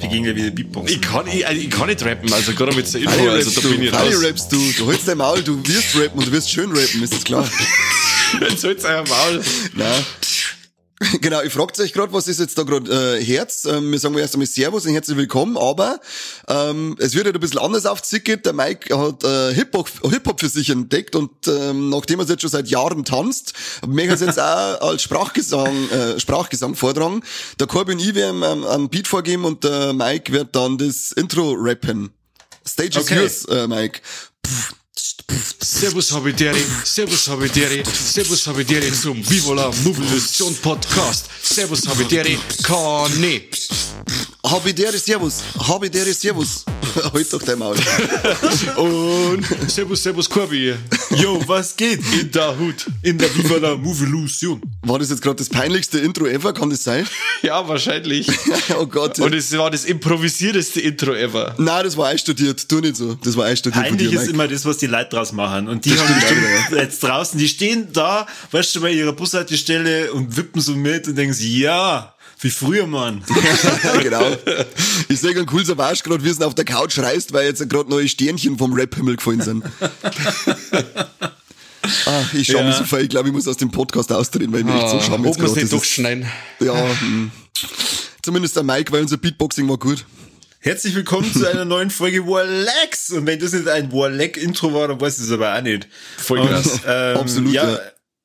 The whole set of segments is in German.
Wir gehen ja wieder Beatbox. Ich kann, ich, ich kann nicht rappen, also gerade mit der Info, also da bin ich raus. rappst du. Du holst dein Maul, du wirst rappen und du wirst schön rappen, ist das klar? Jetzt halt's euer Maul. Nein. Genau, ich fragt euch gerade, was ist jetzt da gerade äh, Herz? Ähm, wir sagen mal erst einmal Servus und herzlich willkommen, aber ähm, es wird halt ein bisschen anders aufzickert. Der Mike hat äh, Hip-Hop Hip für sich entdeckt und ähm, nachdem er es jetzt schon seit Jahren tanzt, möchte es jetzt auch als Sprachgesang, äh, Sprachgesang vortragen. Der Corby und ich werden ähm, einen Beat vorgeben und der Mike wird dann das Intro rappen. Stage is Okay. yours, äh, Mike. Servus Habidere, Servus Habidere, Servus Habidere zum Viva la Mobilisation Podcast. Servus Habidere, Kane. Habidere Servus, Habidere Servus. halt doch dein Maul. Und Servus, Servus Corby. Yo, was geht? In der Hut. In der Viva la Movilusion. War das jetzt gerade das peinlichste Intro ever? Kann das sein? Ja, wahrscheinlich. oh Gott. Und es war das improvisierteste Intro ever. Nein, das war einstudiert. Tu nicht so. Das war einstudiert dir, ist Mike. immer das, was die Leute draus machen. Und die haben bestimmt jetzt draußen, die stehen da, weißt du, bei ihrer Bushaltestelle und wippen so mit und denken sich, ja, wie früher, Mann. genau. Ich sehe einen cool Savage gerade, wie es auf der Couch reißt, weil jetzt gerade neue Sternchen vom Rap-Himmel gefallen sind. ah, ich schau Ja. mich so voll. Ich glaube, ich muss aus dem Podcast austreten, weil ich mich echt so schau Ob wir es nicht ist- durchschneiden. Ja, hm. zumindest der Mike, weil unser Beatboxing war gut. Herzlich willkommen zu einer neuen Folge Warlex. Und wenn das nicht ein Warleck-Intro war, dann weiß ich es aber auch nicht. Voll krass. ähm, Absolut, Ja, ja.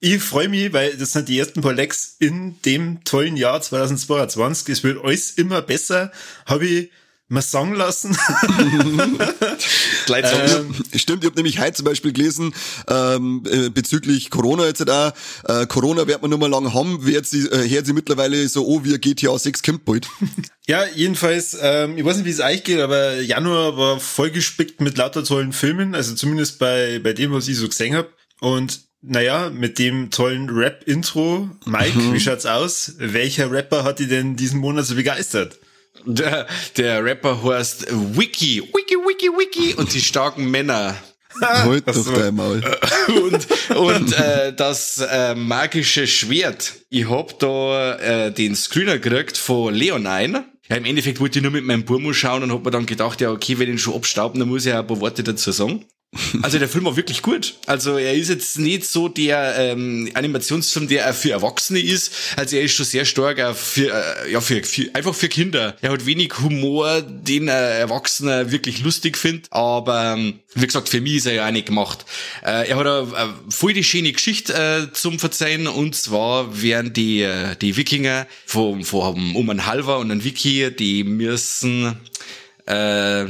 Ich freue mich, weil das sind die ersten paar Lecks in dem tollen Jahr 2022. Es wird alles immer besser. Habe ich mal sagen lassen. Gleich sag's. Stimmt, ich habe nämlich heute zum Beispiel gelesen, ähm, äh, bezüglich Corona jetzt auch, äh, Corona wird man nur mal lang haben, wird sie, äh, hört sie mittlerweile so, oh, wie GTA 6 kommt bald. Ja, jedenfalls, ähm, ich weiß nicht, wie es euch geht, aber Januar war vollgespickt mit lauter tollen Filmen, also zumindest bei, bei dem, was ich so gesehen hab. Und naja, mit dem tollen Rap-Intro, Mike, wie schaut's aus? Welcher Rapper hat die denn diesen Monat so begeistert? Der, der Rapper heißt Wiki, Wiki, Wiki, Wiki und die starken Männer. halt Ach doch dein Maul. Und, und äh, das äh, magische Schwert. Ich hab da äh, den Screener gekriegt von Leonine. Ja, im Endeffekt wollte ich nur mit meinem Burmo schauen und hab mir dann gedacht, ja, okay, wenn ich ihn schon abstauben, dann muss ich ja ein paar Worte dazu sagen. Also der Film war wirklich gut. Also er ist jetzt nicht so der ähm, Animationsfilm, der für Erwachsene ist. Also er ist schon sehr stark auch für, äh, ja, für, für einfach für Kinder. Er hat wenig Humor, den ein Erwachsener wirklich lustig findet. Aber ähm, wie gesagt, für mich ist er ja auch nicht gemacht. Äh, er hat eine, eine voll die schöne Geschichte äh, zum Verzeihen. Und zwar werden die, äh, die Wikinger vom, vom um ein Halver und ein Wiki, die müssen äh,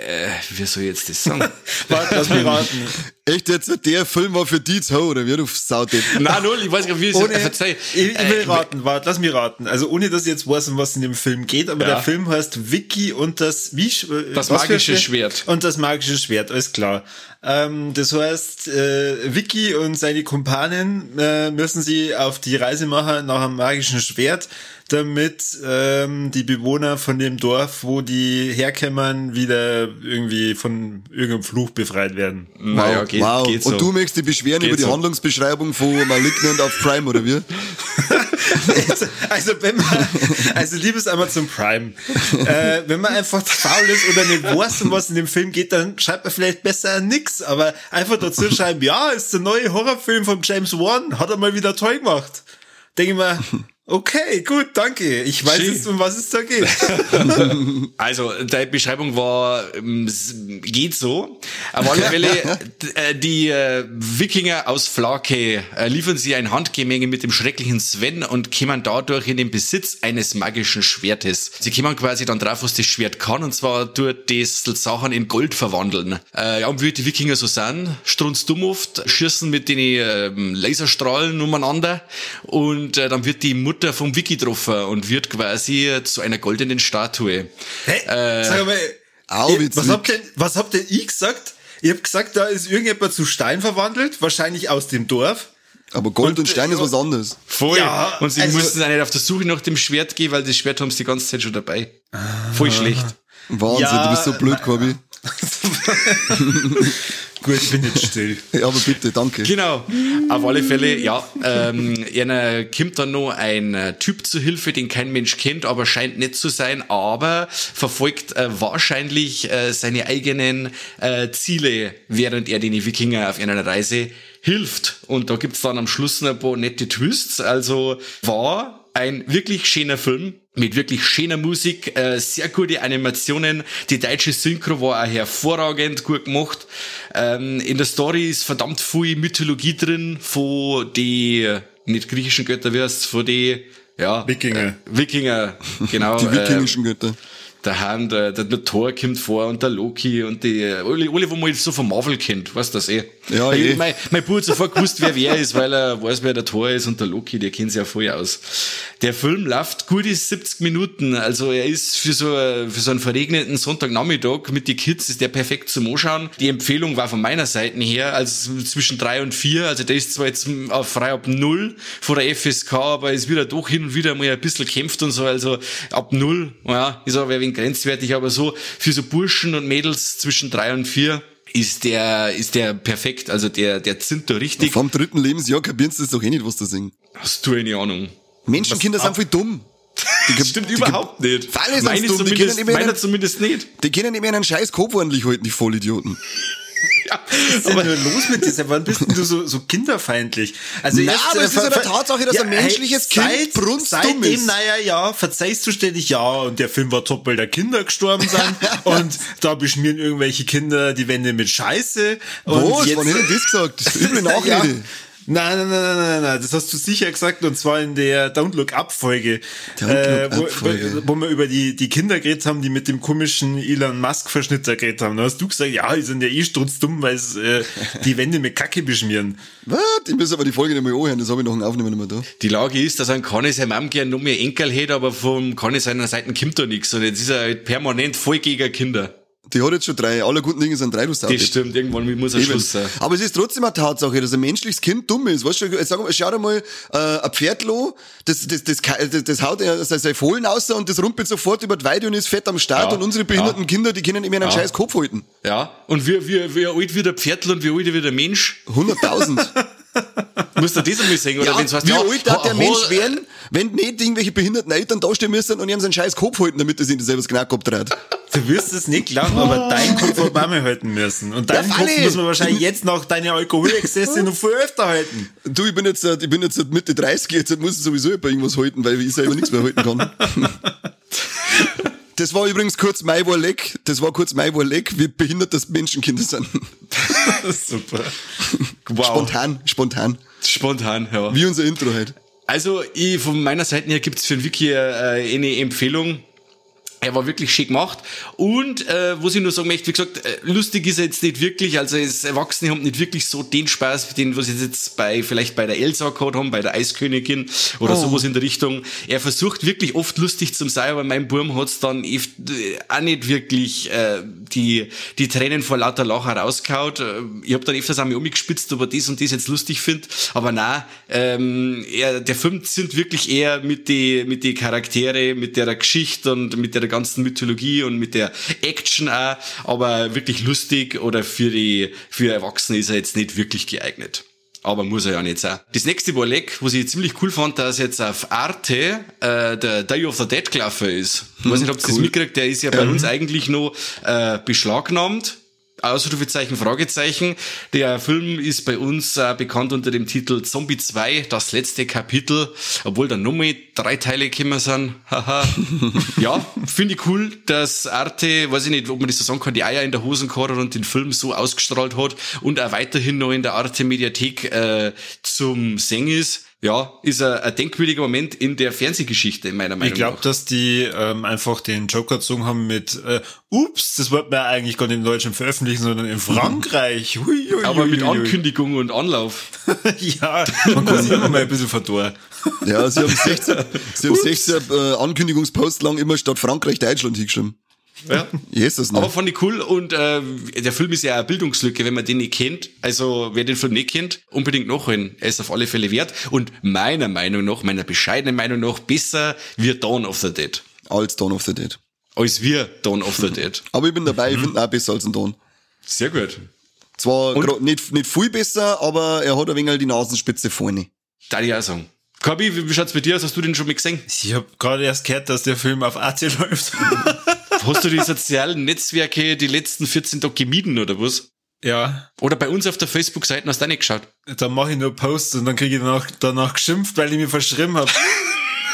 äh, wie soll ich jetzt das sagen? Warte, lass mich raten. Echt jetzt, der Film war für die zu oder wie du Saudepp. Nein, null, ich weiß gar nicht, wie ich es Ohne, verzeih. ich, ich will Äh, raten, warte, lass mich raten. Also ohne, dass ich jetzt weiß, um was in dem Film geht, aber Ja. der Film heißt Vicky und das, wie, äh, Das magische Schwert. Und das magische Schwert, alles klar. Ähm, das heißt, äh, Vicky und seine Kumpanen äh, müssen sie auf die Reise machen nach einem magischen Schwert, damit ähm, die Bewohner von dem Dorf, wo die herkämmern, wieder irgendwie von irgendeinem Fluch befreit werden. Naja, geht, wow. geht so. Und du möchtest dich beschweren Geht über die so. Handlungsbeschreibung von Malignant auf Prime, oder wie? also, also wenn man, also liebes Amazon Prime, äh, wenn man einfach faul ist oder nicht weiß, um was in dem Film geht, dann schreibt man vielleicht besser nix, aber einfach dazu schreiben, ja, ist der neue Horrorfilm von James Wan, hat er mal wieder toll gemacht. Denke ich mir, okay, gut, danke, ich weiß Schön. jetzt, um was es da geht. Also, deine Beschreibung war, ähm, geht so. Auf alle Fälle, äh, die äh, Wikinger aus Flake äh, liefern sie ein Handgemenge mit dem schrecklichen Sven und kommen dadurch in den Besitz eines magischen Schwertes. Sie kommen quasi dann drauf, was das Schwert kann, und zwar tut das Sachen in Gold verwandeln. Ja, und wie die Wikinger so sind, strunzdumm oft, schießen mit den ähm, Laserstrahlen umeinander und dann wird die Mutter vom Wiki getroffen und wird quasi zu einer goldenen Statue. Hey, Äh, sag mal, Au, was habt denn, was habt denn ich gesagt? Ich hab gesagt, da ist irgendjemand zu Stein verwandelt, wahrscheinlich aus dem Dorf. Aber Gold und, Und, Stein äh, ist was anderes. Voll. Ja, und sie also- mussten auch nicht auf der Suche nach dem Schwert gehen, weil das Schwert haben sie die ganze Zeit schon dabei. Voll schlecht. Wahnsinn, Ja, du bist so blöd, Corby. Gut, ich bin jetzt still. Ja, aber bitte, danke. Genau. Auf alle Fälle, ja. Ähm, einer kommt dann noch ein äh, Typ zu Hilfe, den kein Mensch kennt, aber scheint nicht zu sein, aber verfolgt äh, wahrscheinlich äh, seine eigenen äh, Ziele, während er den Wikinger auf einer Reise hilft. Und da gibt's dann am Schluss noch ein paar nette Twists. Also war ein wirklich schöner Film mit wirklich schöner Musik, äh, sehr gute Animationen. Die deutsche Synchro war auch hervorragend gut gemacht. Ähm, in der Story ist verdammt viel Mythologie drin von die nicht griechischen Götter, wie heißt's, von die ja, Wikinger. Äh, Wikinger, genau. Die äh, wikingischen Götter. der Han, der, der, der Thor kommt vor und der Loki und die, alle, alle, wo man jetzt so von Marvel kennt, weißt du das eh? Ja, Ich- eh. Mein, mein Bruder hat sofort gewusst, wer wer ist, weil er weiß, wer der Thor ist und der Loki, der kennt sich ja voll aus. Der Film läuft gute 70 Minuten, also er ist für so, für so einen verregneten Sonntagnachmittag mit die Kids ist der perfekt zum Anschauen. Die Empfehlung war von meiner Seite her, also zwischen drei und vier, also der ist zwar jetzt auf frei ab null vor der FSK, aber ist wieder doch hin und wieder mal ein bisschen kämpft und so, also ab null, ja, ist aber ein wenig grenzwertig, aber so für so Burschen und Mädels zwischen drei und vier ist der, ist der perfekt, also der, der zinnt da richtig. Vom dritten Lebensjahr kapierst du das doch eh nicht, was da singen. Hast du eine Ahnung? Menschenkinder sind voll dumm. Die, Das stimmt die, überhaupt nicht. Alle Meine dumm, die zumindest, können zumindest nicht. Die können nicht mehr einen scheiß Kopf ordentlich halten, die Vollidioten. Ja, Was ist denn nur los mit dir? Wann bist denn du so, so kinderfeindlich? Also Na, jetzt, aber es ist ja der Tatsache, dass ein menschliches Kind brunstdumm Seitdem, ist. naja, ja, verzeihst du ständig ja und der Film war top, weil da Kinder gestorben sind und da beschmieren irgendwelche Kinder die Wände mit Scheiße. Und Was? jetzt, Wann hätte ich das gesagt? Üble Nachrede. Ja. Nein, nein, nein, nein, nein, nein, das hast du sicher gesagt und zwar in der Don't Look Up Folge, Don't äh, wo, Up Folge. wo wir über die, die Kinder geredet haben, die mit dem komischen Elon Musk Verschnitter geredet haben. Da hast du gesagt, ja, die sind ja eh sturzdumm, weil sie äh, die Wände mit Kacke beschmieren. Was? Ich muss aber die Folge nicht mehr anhören, das habe ich noch ein Aufnehmen nicht mehr da. Die Lage ist, dass ein Conny seine Mom gern noch mehr Enkel hätte, aber vom Conny seiner Seite kommt da nichts. Und jetzt ist er halt permanent voll gegen Kinder. Die hat jetzt schon drei. Alle guten Dinge sind drei, du Das Sau. stimmt, irgendwann muss ein Eben. Schluss sein. Aber es ist trotzdem eine Tatsache, dass ein menschliches Kind dumm ist. Weißt du, jetzt sag mal, schau dir mal äh, ein Pferdlo, das, das, das, das, das haut ja sein Fohlen aus und das rumpelt sofort über die Weide und ist fett am Start Ja, und unsere behinderten ja. Kinder, die können immer einen Ja. scheiß Kopf halten. Ja. Und wie, wie, wie alt wie der Pferdl und wie alt wie der Mensch. 100.000. Das einmal sehen? Oder ja, wenn's heißt, wie ja, alt darf der Mensch werden, wenn nicht irgendwelche behinderten Eltern dastehen müssen und ihm seinen scheiß Kopf halten, damit er sich nicht selber das Knackkopf dreht. Du wirst es nicht glauben, aber dein Kopf hat Mama halten müssen. Und deinen Ja, Kopf muss man wahrscheinlich jetzt nach deinen Alkoholexzesse noch viel öfter halten. Du, ich bin jetzt, äh, ich bin jetzt Mitte 30, jetzt muss ich sowieso bei irgendwas halten, weil ich selber nichts mehr halten kann. Das war übrigens kurz mein Leck. Das war kurz mein Leck, wie behindert das Menschenkinder sind. Super. Wow. Spontan, spontan. Spontan, ja. Wie unser Intro halt. Also, ich, von meiner Seite her gibt's für den Wiki äh, eine Empfehlung. Er war wirklich schick gemacht. Und äh, was ich nur sagen möchte, wie gesagt, äh, lustig ist er jetzt nicht wirklich. Also es Erwachsene haben nicht wirklich so den Spaß, den was sie jetzt bei vielleicht bei der Elsa gehabt haben, bei der Eiskönigin oder Oh. sowas in der Richtung. Er versucht wirklich oft lustig zu sein, aber mein Burm hat's dann äh, auch nicht wirklich äh, die die Tränen vor lauter Lacher rausgehaut. Äh, Ich habe dann öfters einmal umgespitzt, ob er das und das jetzt lustig findet. Aber na, ähm, er, der Film sind wirklich eher mit die mit die Charaktere, mit der Geschichte und mit der ganzen Mythologie und mit der Action auch, aber wirklich lustig oder für die für Erwachsene ist er jetzt nicht wirklich geeignet. Aber muss er ja nicht sein. Das nächste war Leck, was ich ziemlich cool fand, dass jetzt auf Arte äh, der Day of the Dead gelaufen ist. Ich weiß nicht, ob ihr das cool. mitkriegt, der ist ja bei uns eigentlich noch äh, beschlagnahmt. Ausrufezeichen, Fragezeichen. Der Film ist bei uns äh, bekannt unter dem Titel Zombie 2, das letzte Kapitel, obwohl da nur mal drei Teile gekommen sind. Haha. ja, finde ich cool, dass Arte, weiß ich nicht, ob man das so sagen kann, die Eier in der Hosenkarre und den Film so ausgestrahlt hat und auch weiterhin noch in der Arte Mediathek äh, zum Singen ist. Ja, ist ein, ein denkwürdiger Moment in der Fernsehgeschichte, in meiner Meinung Ich glaube, nach. dass die ähm, einfach den Joker gezogen haben mit äh, Ups, das wollten wir eigentlich gar nicht in Deutschland veröffentlichen, sondern in Frankreich. Hui, hui, Aber hui, mit hui, hui. Ankündigung und Anlauf. ja, man kann sich immer mal ein bisschen verdorren. Ja, sie haben 16, sie haben 16 äh, Ankündigungsposts lang immer statt Frankreich Deutschland hingeschrieben. Ja. Jesus, ne? Aber fand ich cool und äh, der Film ist ja eine Bildungslücke, wenn man den nicht kennt. Also wer den Film nicht kennt, unbedingt nachholen. Er ist auf alle Fälle wert und meiner Meinung nach, meiner bescheidenen Meinung nach, besser wie Dawn of the Dead. Als Dawn of the Dead. Als wir Dawn of the Dead. Aber ich bin dabei, ich finde ihn auch besser als ein Dawn. Sehr gut. Zwar nicht, nicht viel besser, aber er hat ein wenig die Nasenspitze vorne. Da ich auch sagen. Kabi, wie, wie schaut's bei dir aus? Hast du den schon mal gesehen? Ich habe gerade erst gehört, dass der Film auf AC läuft. Hast du die sozialen Netzwerke die letzten 14 Tage gemieden oder was? ja, Oder bei uns auf der Facebook-Seite hast du auch nicht geschaut? dann mache ich nur Posts und dann kriege ich danach, danach geschimpft, weil ich mir verschrieben habe.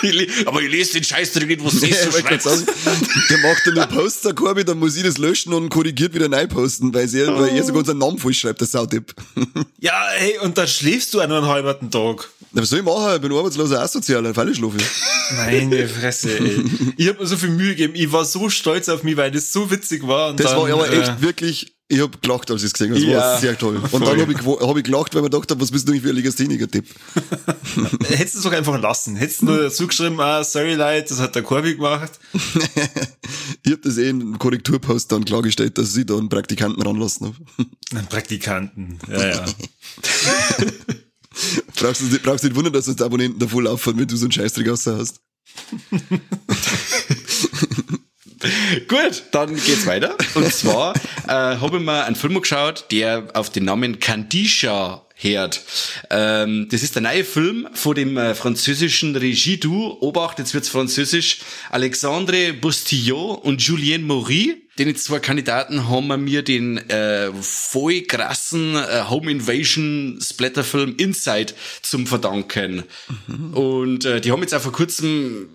Ich Aber ich lese den Scheiß drin nicht, was siehst, ich du schreibst. der macht dann nur Poster, Korbi, dann muss ich das löschen und korrigiert wieder neu posten, weil, er, weil er sogar unseren Namen falsch schreibt, der Sautipp. Ja, hey, und dann schläfst du auch noch einen halben Tag. Na, Was soll ich machen? Ich bin arbeitsloser Asozialer, falle schlafe. Meine Fresse, ey. Ich habe mir so viel Mühe gegeben. Ich war so stolz auf mich, weil das so witzig war. Und Das dann, war aber äh, echt wirklich, ich hab gelacht, als ich es gesehen habe. Das Ja, war sehr toll. Und voll. dann hab ich, hab ich gelacht, weil man gedacht hab, was bist du eigentlich für ein Legastheniker-Tipp? Hättest du es doch einfach lassen. Hättest du nur dazu geschrieben, ah, sorry Leute, das hat der Corby gemacht. Ich hab das eh in einem Korrekturpost dann klargestellt, dass ich da einen Praktikanten ranlassen hab. Einen Praktikanten. Ja, ja. Brauchst du nicht, brauchst nicht wundern, dass uns die Abonnenten da voll auffallen, wenn du so einen Scheißdreck raus hast. Gut, dann geht's weiter. Und zwar äh, habe ich mir einen Film geschaut, der auf den Namen Candisha hört. Ähm, das ist der neue Film von dem äh, französischen Regie-Duo, Obacht, jetzt wird's französisch, Alexandre Bustillot und Julien Maury. Den zwei Kandidaten haben wir mir den äh, voll krassen äh, Home Invasion Splatterfilm Inside zum verdanken. Und äh, die haben jetzt auch vor kurzem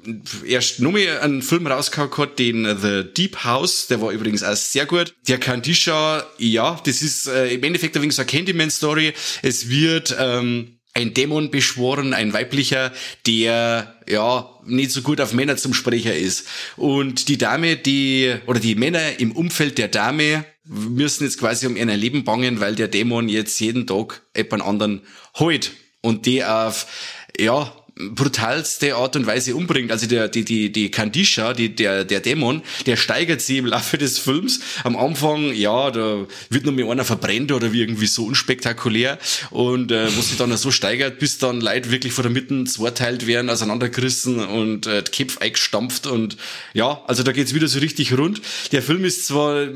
erst noch mal einen Film rausgehauen gehabt, den The Deep House, der war übrigens auch sehr gut. Der Kandisha, ja, das ist äh, im Endeffekt ein wenig so eine Candyman-Story. Es wird ähm, ein Dämon beschworen, ein weiblicher, der ja nicht so gut auf Männer zum Sprecher ist. Und die Dame, die oder die Männer im Umfeld der Dame müssen jetzt quasi um ihr Leben bangen, weil der Dämon jetzt jeden Tag jemand anderen holt und die auf ja brutalste Art und Weise umbringt. Also der, die, die, die Kandisha, die, der, der Dämon, der steigert sie im Laufe des Films. Am Anfang, ja, da wird nur mit einer verbrennt oder wie irgendwie so unspektakulär. Und äh, wo sich dann so steigert, bis dann Leute wirklich von der Mitte zweiteilt werden, auseinandergerissen und äh, Köpfe eingestampft. Und ja, also da geht's wieder so richtig rund. Der Film ist zwar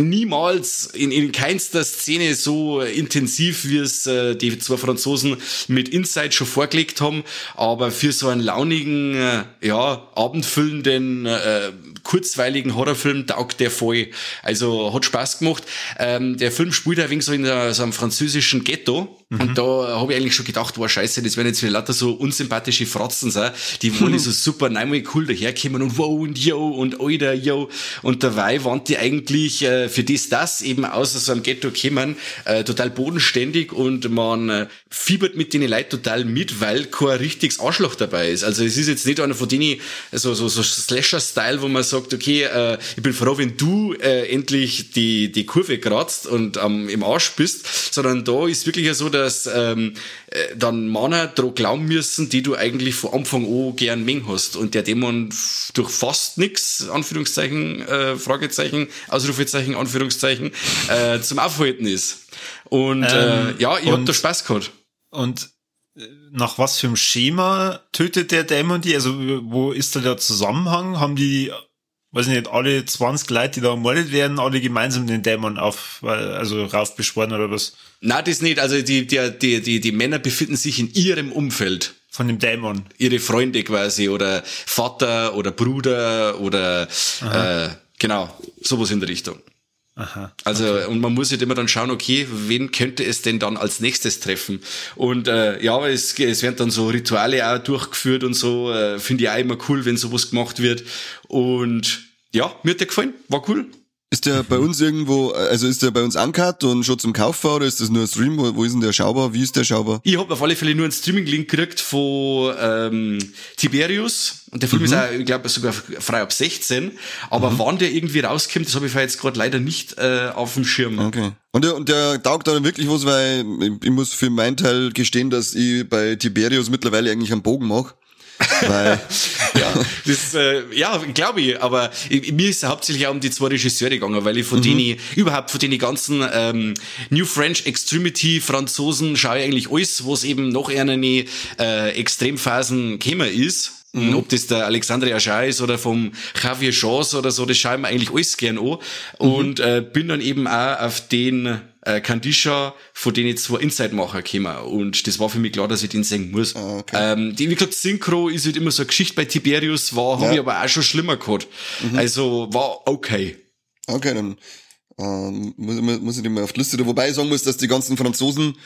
niemals in, in keinster Szene so intensiv, wie es äh, die zwei Franzosen mit Inside schon vorgelegt haben, aber für so einen launigen, äh, ja, abendfüllenden, äh, kurzweiligen Horrorfilm taugt der voll. Also hat Spaß gemacht. Ähm, der Film spielt ein wenig so in so einem französischen Ghetto. Und da habe ich eigentlich schon gedacht, wow, scheiße, das werden jetzt wieder lauter so unsympathische Fratzen sein, die wollen so super nein cool daherkommen und wow und yo und oida yo. Und dabei waren die eigentlich äh, für das, das eben aus so einem Ghetto kommen, äh, total bodenständig und man äh, fiebert mit den Leuten total mit, weil kein richtiges Arschloch dabei ist. Also es ist jetzt nicht einer von denen, so, so, so Slasher-Style, wo man sagt, okay, äh, ich bin froh, wenn du äh, endlich die, die Kurve kratzt und ähm, im Arsch bist, sondern da ist wirklich ja so, dass ähm, äh, dann Männer dran glauben müssen, die du eigentlich von Anfang an gern mengen hast und der Dämon durch fast nix, Anführungszeichen, äh, Fragezeichen, Ausrufezeichen, Anführungszeichen, äh, zum Aufhalten ist. Und äh, Ähm, ja, ich hab und- da Spaß gehabt. Und äh, nach was für einem Schema tötet der Dämon die? Also wo ist da der Zusammenhang? Haben die, weiß ich nicht, alle 20 Leute, die da ermordet werden, alle gemeinsam den Dämon auf, äh, also raufbeschworen oder was? Na, das nicht. Also die, die, die, die, die Männer befinden sich in ihrem Umfeld. Von dem Dämon. Ihre Freunde quasi oder Vater oder Bruder oder äh, genau, sowas in der Richtung. Aha. Also und man muss halt immer dann schauen, okay, wen könnte es denn dann als nächstes treffen? Und äh, ja, es, es werden dann so Rituale auch durchgeführt und so. Äh, Finde ich auch immer cool, wenn sowas gemacht wird. Und ja, mir hat der gefallen, war cool. Ist der bei uns irgendwo, also ist der bei uns ancut und schon zum Kaufbar oder ist das nur ein Stream? Wo, wo ist denn der schaubar? Wie ist der schaubar? Ich habe auf alle Fälle nur einen Streaming-Link gekriegt von ähm, Tiberius. Und der Film ist auch, ich glaube, sogar frei ab 16. Aber wann der irgendwie rauskommt, das habe ich jetzt gerade leider nicht äh, auf dem Schirm. Okay. Und der, und der taugt dann wirklich was, weil ich, ich muss für meinen Teil gestehen, dass ich bei Tiberius mittlerweile eigentlich einen Bogen mache. Weil, ja, das, äh, ja, glaube ich, aber ich, mir ist hauptsächlich auch um die zwei Regisseure gegangen, weil ich von mhm. denen, überhaupt von den ganzen ähm, New French Extremity Franzosen schaue ich eigentlich alles, was eben noch eine äh, Extremphasen käme ist. Mhm. Ob das der Alexandre Aschai ist oder vom Javier Chance oder so, das schauen wir eigentlich alles gern an. Mhm. Und äh, bin dann eben auch auf den äh, Kandisha, von denen ich zwei Inside-Macher gekommen. Und das war für mich klar, dass ich den singen muss. Ah, okay. ähm, die, wie gesagt, Synchro ist halt immer so eine Geschichte bei Tiberius, war, ja. habe ich aber auch schon schlimmer gehabt. Mhm. Also war okay. Okay, dann ähm, muss, muss ich dir mal auf die Liste. Wobei ich sagen muss, dass die ganzen Franzosen,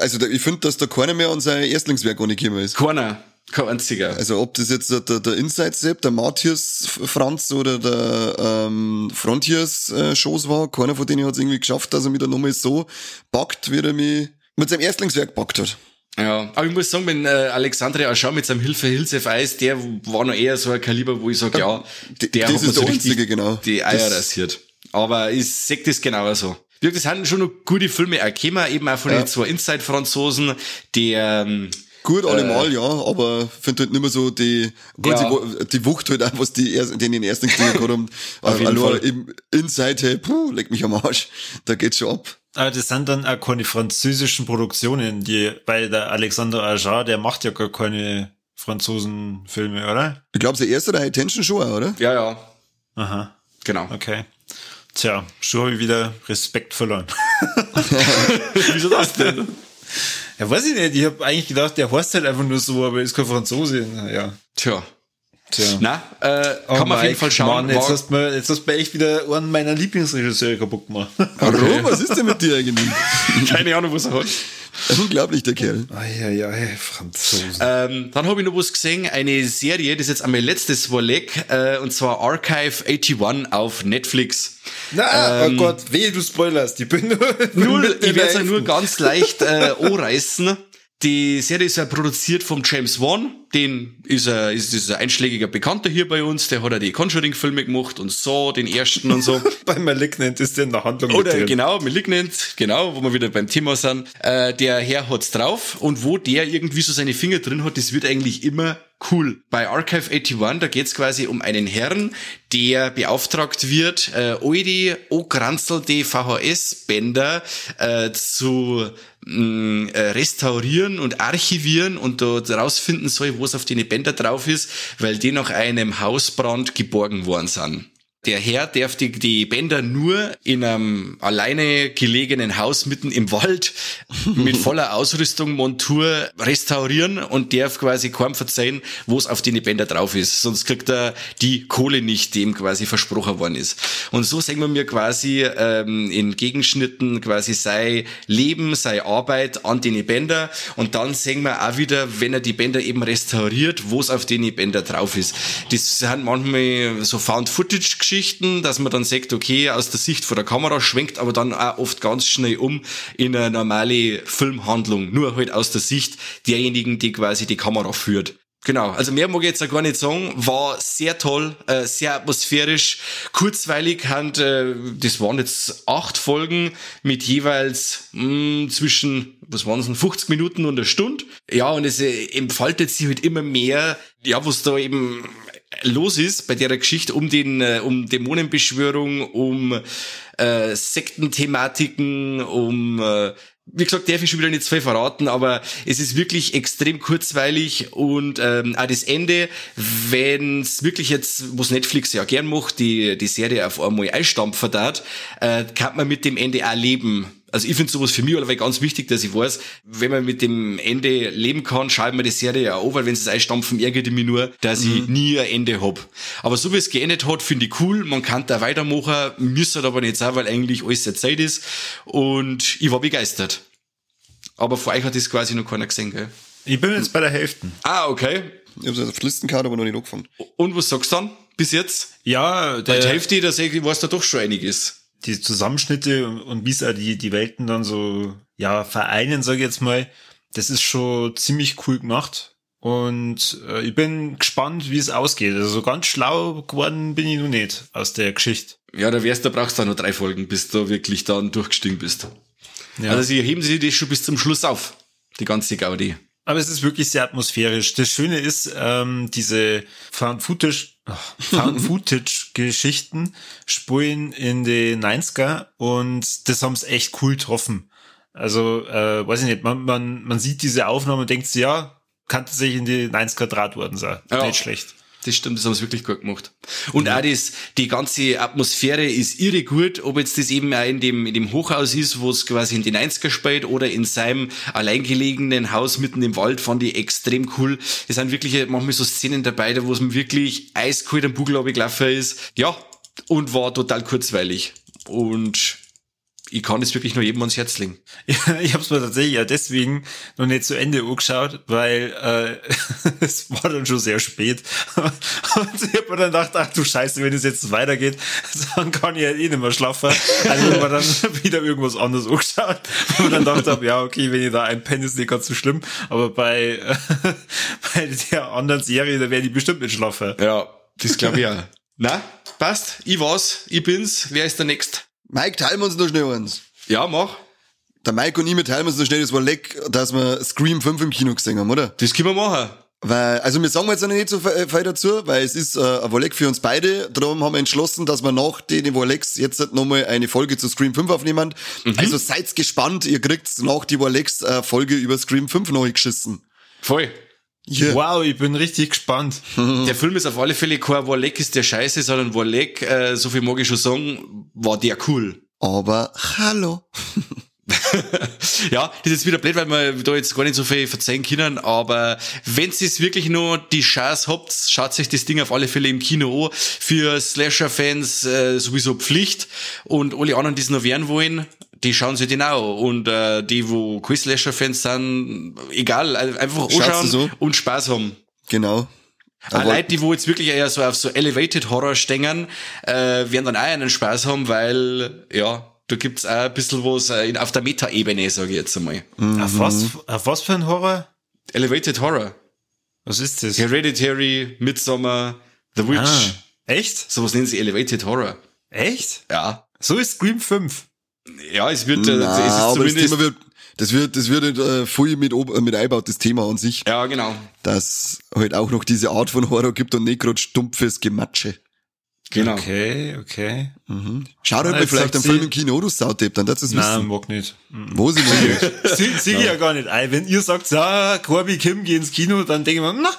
also ich finde, dass da keiner mehr an sein Erstlingswerk gekommen ist. Keiner. Kein einziger. Also ob das jetzt der, der Inside Sepp, der Matthias Franz oder der ähm, Frontiers äh, Shows war, keiner von denen hat es irgendwie geschafft, dass er mich da nochmal so packt, wie er mich mit seinem Erstlingswerk packt hat. Ja, aber ich muss sagen, wenn äh, Alexandre Aschau mit seinem Hilfe Hilsef Eis, der war noch eher so ein Kaliber, wo ich sage, ja, der das hat ist so der einzige, genau. die Eier das rasiert. Aber ich sehe das genauso. Das sind schon noch gute Filme erkennen, eben auch von ja. den zwei Inside-Franzosen, der ähm, Gut, allemal, äh, ja, aber finde halt nicht mehr so die, gut, ja. die, die Wucht halt auch, was die, die in den ersten Kriegen gehabt haben. Auf jeden Fall. Im Inside, hey, puh, leck mich am Arsch. Da geht's schon ab. Aber das sind dann auch keine französischen Produktionen, die, weil der Alexander Ajar, der macht ja gar keine Franzosenfilme, oder? Ich glaube, der erste der High Tension schon, oder? Ja, ja. Aha. Genau. Okay. Tja, schon habe ich wieder Respekt verloren. Wieso das denn? Ja, weiß ich nicht. Ich habe eigentlich gedacht, der heißt halt einfach nur so, aber ist kein Franzose. Ja. Tja. Tja. Na, äh, oh kann man auf jeden Fall schauen. Mann, jetzt, hast du, jetzt hast du echt wieder einen meiner Lieblingsregisseure kaputt gemacht. Warum? Was ist denn mit dir eigentlich? Keine Ahnung, was er hat. Unglaublich, der Kerl. Eieiei, Franzosen. Ähm, dann habe ich noch was gesehen, eine Serie, das ist jetzt einmal letztes Woche äh, und zwar Archive 81 auf Netflix. Na, oh ähm, oh Gott, weh, du spoilerst. Ich bin nur, nur ich werde es nur ganz leicht äh, anreißen. Die Serie ist ja produziert vom James Wan, den ist er, ist, ist ein einschlägiger Bekannter hier bei uns, der hat ja die Conjuring-Filme gemacht und so, den ersten und so. bei Malignant ist der in der Handlung Oder drin. genau, Malignant, genau, wo wir wieder beim Thema sind. Äh, der Herr hat's drauf und wo der irgendwie so seine Finger drin hat, das wird eigentlich immer cool. Bei Archive 81, da geht's quasi um einen Herrn, der beauftragt wird, äh, all die die VHS-Bänder äh, zu mh, äh, restaurieren und archivieren und dort rausfinden soll, was auf den Bänder drauf ist, weil die nach einem Hausbrand geborgen worden sind. Der Herr darf die, die Bänder nur in einem alleine gelegenen Haus mitten im Wald mit voller Ausrüstung, Montur restaurieren und darf quasi kaum verzeihen, wo es auf die Bänder drauf ist. Sonst kriegt er die Kohle nicht, die ihm quasi versprochen worden ist. Und so sehen wir mir quasi ähm, in Gegenschnitten quasi sei Leben, sei Arbeit an den Bänder und dann sehen wir auch wieder, wenn er die Bänder eben restauriert, wo es auf den Bänder drauf ist. Das sind manchmal so Found-Footage Geschichten, dass man dann sagt, okay, aus der Sicht von der Kamera schwenkt aber dann auch oft ganz schnell um in eine normale Filmhandlung, nur halt aus der Sicht derjenigen, die quasi die Kamera führt. Genau, also mehr mag ich jetzt auch gar nicht sagen. War sehr toll, äh, sehr atmosphärisch, kurzweilig. Hand, äh, das waren jetzt acht Folgen mit jeweils mh, mm, zwischen, was waren es, 50 Minuten und eine Stunde. Ja, und es äh, entfaltet sich halt immer mehr, ja, was da eben los ist bei der Geschichte um den äh, um Dämonenbeschwörung, um äh, Sektenthematiken, um äh, wie gesagt, darf ich schon wieder nicht zu viel verraten, aber es ist wirklich extrem kurzweilig und ähm, auch das Ende, wenn es wirklich jetzt, was Netflix ja gern macht, die, die Serie auf einmal einstampfen hat, äh, kann man mit dem Ende auch leben also ich finde sowas für mich aber ganz wichtig, dass ich weiß, wenn man mit dem Ende leben kann, schreibt man die Serie ja auch, weil wenn sie es einstampfen, ärgert ich mich nur, dass mhm. ich nie ein Ende hab. Aber so wie es geendet hat, finde ich cool. Man kann da weitermachen, müsste aber nicht sein, weil eigentlich alles sehr Zeit ist. Und ich war begeistert. Aber vor euch hat das quasi noch keiner gesehen, gell? Ich bin jetzt bei der Hälfte. Ah, okay. Ich habe auf Listenkarte aber noch nicht angefangen. Und was sagst du dann? Bis jetzt? Ja, der Weil die Hälfte, da sehe ich, weiß da doch schon einiges die Zusammenschnitte und wie es auch die, die Welten dann so, ja, vereinen, sage ich jetzt mal, das ist schon ziemlich cool gemacht. Und äh, ich bin gespannt, wie es ausgeht. Also so ganz schlau geworden bin ich noch nicht aus der Geschichte. Ja, da wärst du brauchst du noch drei Folgen, bis du wirklich dann durchgestiegen bist. Ja. Also sie heben sich das schon bis zum Schluss auf, die ganze Gaudi. Aber es ist wirklich sehr atmosphärisch. Das Schöne ist, ähm, diese Found-Footage Found-Footage-Geschichten spulen in den 90er und das haben es echt cool getroffen. Also, äh, weiß ich nicht, man, man, man sieht diese Aufnahme und denkt sich, ja, kann tatsächlich in die 90er Draht worden sein. Ja. Nicht schlecht. Das stimmt, das haben sie wirklich gut gemacht. Und mhm. auch das, die ganze Atmosphäre ist irre gut, ob jetzt das eben auch in dem, in dem Hochhaus ist, wo es quasi in die 90er spielt oder in seinem alleingelegenen Haus mitten im Wald, fand ich extrem cool. Es sind wirklich manchmal so Szenen dabei, da wo es mir wirklich eiskalt am Bugel gelaufen ist. Ja, und war total kurzweilig. Und ich kann es wirklich nur jedem ans Herz legen. Ja, ich habe es mir tatsächlich ja deswegen noch nicht zu Ende angeschaut, weil äh, es war dann schon sehr spät. Und ich habe mir dann gedacht, ach du Scheiße, wenn es jetzt weitergeht, dann kann ich ja eh nicht mehr schlafen. Also habe mir dann wieder irgendwas anderes angeschaut. Und dann dachte habe, ja, okay, wenn ich da ein Pen ist nicht ganz so schlimm. Aber bei, äh, bei der anderen Serie, da werde ich bestimmt nicht schlafen. Ja, das glaube ich ja. Na, passt. Ich war's. Ich bin's. Wer ist der Nächste? Mike, teilen wir uns noch schnell eins. Ja, mach. Der Mike und ich, wir teilen uns noch schnell, das war leck, dass wir Scream 5 im Kino gesehen haben, oder? Das können wir machen. Weil, also wir sagen jetzt noch nicht so viel dazu, weil es ist äh, ein Wolleck für uns beide. Darum haben wir entschlossen, dass wir nach den Wollecks jetzt nochmal eine Folge zu Scream 5 aufnehmen. Mhm. Also seid gespannt, ihr kriegt nach die Wollecks eine Folge über Scream 5 neu geschissen. Voll. Yeah. Wow, ich bin richtig gespannt. Der Film ist auf alle Fälle kein Warleck ist der Scheiße, sondern Warleck, äh, so viel mag ich schon sagen, war der cool. Aber hallo. ja, das ist wieder blöd, weil wir da jetzt gar nicht so viel verzeihen können, aber wenn ihr wirklich nur die Chance habt, schaut euch das Ding auf alle Fälle im Kino an. Für Slasher-Fans äh, sowieso Pflicht und alle anderen, die es noch werden wollen, die schauen sich den auch. Und äh, die, wo Quizlasher-Fans sind, egal, einfach anschauen so? und Spaß haben. Genau. Aber Leute, die wo jetzt wirklich eher so auf so Elevated Horror stängen, äh, werden dann auch einen Spaß haben, weil, ja, da gibt's auch ein bisschen was äh, auf der Meta-Ebene, sage ich jetzt einmal. Mhm. Auf, was, auf was für ein Horror? Elevated Horror. Was ist das? Hereditary, Midsummer, The Witch. Ah, echt? Sowas nennen sie Elevated Horror. Echt? Ja. So ist Scream 5. Ja, es wird, äh, Na, es ist zumindest... Das Thema wird, das wird, das wird äh, voll mit, mit einbaut, das Thema an sich. Ja, genau. Dass halt auch noch diese Art von Horror gibt und nicht gerade stumpfes Gematsche. Genau. Okay, okay. Mhm. Schau dir mal vielleicht einen Film im Kino, du Sautepp, dann das wissen. Nein, mag nicht. Wo sie nicht? Sie, sie ja. ja gar nicht ein. Wenn ihr sagt, ja, Corby, Kim, geh ins Kino, dann denke ich mir, na.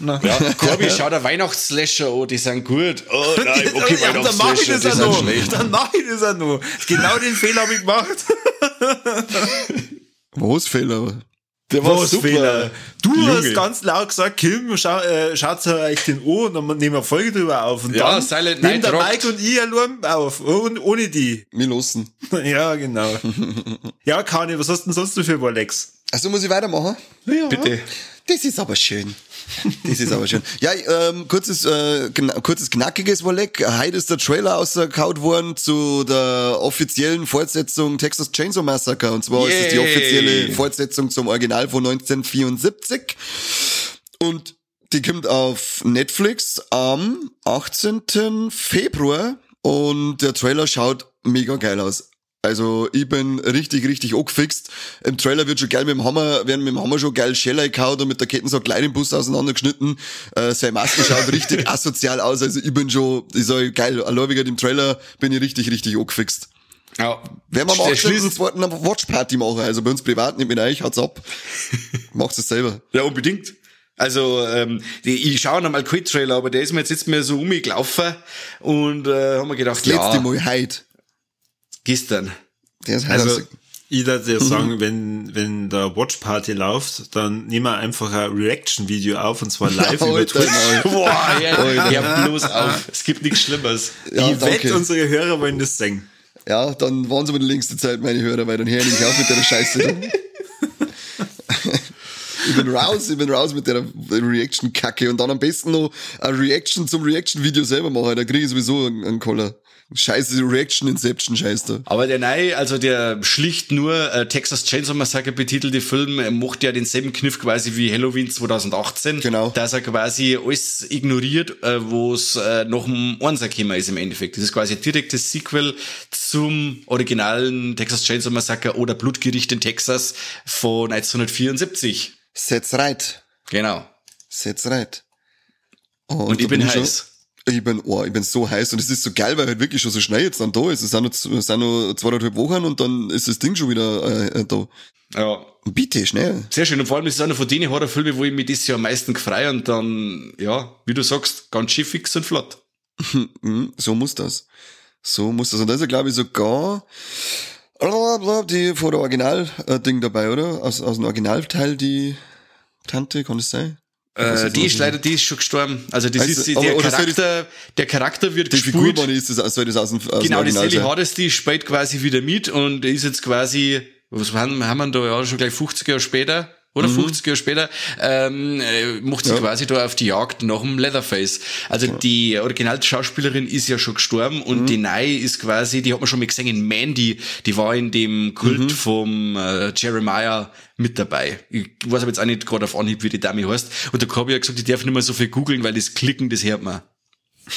Ja, Corby, schau der Weihnachtsslasher an, die sind gut. Oh nein, okay, ja, dann mach ich das ja noch. Dann mach ich das ja noch. Genau den Fehler habe ich gemacht. Was Fehler? Der war Was super. Fehler. Du Junge. hast ganz laut gesagt, Kim, schau, äh, schaut euch den an und dann nehmen wir Folge drüber auf. Und ja, dann Silent nehmen der Mike und ich allein auf. Und ohne die. Wir losen. Ja, genau. ja, Kani, was hast denn sonst du für Rolex? Also muss ich weitermachen? Ja. Bitte. Das ist aber schön. Das ist aber schön. Ja, ähm, kurzes, äh, kurzes knackiges Wolleck. Heute ist der Trailer ausgekaut worden zu der offiziellen Fortsetzung Texas Chainsaw Massacre. Und zwar Yay. ist es die offizielle Fortsetzung zum Original von 1974. Und die kommt auf Netflix am 18. Februar. Und der Trailer schaut mega geil aus. Also ich bin richtig, richtig angefixt. Im Trailer wird schon geil mit dem Hammer, werden mit dem Hammer schon geil Scheller gehauen und mit der Ketten so kleinen Bus auseinandergeschnitten. Äh, seine Maske schaut richtig asozial aus. Also ich bin schon, ich sag geil, allein wegen dem Trailer bin ich richtig, richtig angefixt. Ja. Werden wir mal auch eine Watchparty machen. Also bei uns privat, nicht mit euch, haut's ab. Macht es selber. Ja, unbedingt. Also ähm, die, ich schaue nochmal Quit Trailer, aber der ist mir jetzt, jetzt mir so umgelaufen und äh, haben wir gedacht, das ja. letzte Mal heute. Gestern. also, ich würde ja sagen, wenn, wenn der Watch Party läuft, dann nehmen wir einfach ein Reaction-Video auf und zwar live über Twitch. Boah, ja, ja, bloß auf. Es gibt nichts Schlimmes. Ja, ich wette, unsere Hörer wollen das singen. Ja, dann waren sie aber die längste Zeit meine Hörer, weil dann höre ich auf mit der Scheiße. ich bin raus, ich bin raus mit der Reaction-Kacke und dann am besten noch eine Reaction zum Reaction-Video selber machen, da kriege ich sowieso einen, einen Koller. Scheiße, Reaction Inception, scheiße. Aber der neue, also der schlicht nur äh, Texas Chainsaw Massacre betitelte Film, äh, macht ja denselben Kniff quasi wie Halloween 2018. Genau. Dass er quasi alles ignoriert, äh, wo es äh, noch ein Einser gekommen ist im Endeffekt. Das ist quasi ein direktes Sequel zum originalen Texas Chainsaw Massacre oder Blutgericht in Texas von 1974. That's right. Genau. That's right. Und, ich da bin schon- heiß. Ich bin, oh, ich bin so heiß und es ist so geil, weil halt wirklich schon so schnell jetzt dann da ist. Es sind noch, es sind noch zweieinhalb Wochen und dann ist das Ding schon wieder äh, äh, da. Ja. Bitte, schnell. Sehr schön. Und vor allem ist es einer von den Horrorfilmen, wo ich mich dieses Jahr am meisten gefreut und dann, ja, wie du sagst, ganz schön fix und flott. Mhm, so muss das. So muss das. Und da ist ja, glaube ich, sogar blablabla, die vor der Original-Ding dabei, oder? Aus, aus dem Originalteil die Tante, kann das sein? Äh, die ist leider, die ist schon gestorben. Also das Also, ist die- aber- der Charakter, der Charakter wird Die Figur, gespielt. Bonnie, ist das, soll das aus dem, aus Genau, die Sally? Hardest, die spielt quasi wieder mit und ist jetzt quasi, was haben, haben wir da ja schon gleich 50 Jahre später, oder 50 Jahre später, ähm, äh, macht sie Mhm. Ja. quasi da auf die Jagd nach dem Leatherface. Also die Originalschauspielerin ist ja schon gestorben Mhm. und die Neue ist quasi, die hat man schon mal gesehen in Mandy, die war in dem Kult Mhm. vom äh, Jeremiah mit dabei. Ich weiß aber jetzt auch nicht gerade auf Anhieb, wie die Dame heißt. Und da habe ich ja gesagt, ich darf nicht mehr so viel googeln, weil das Klicken, das hört man.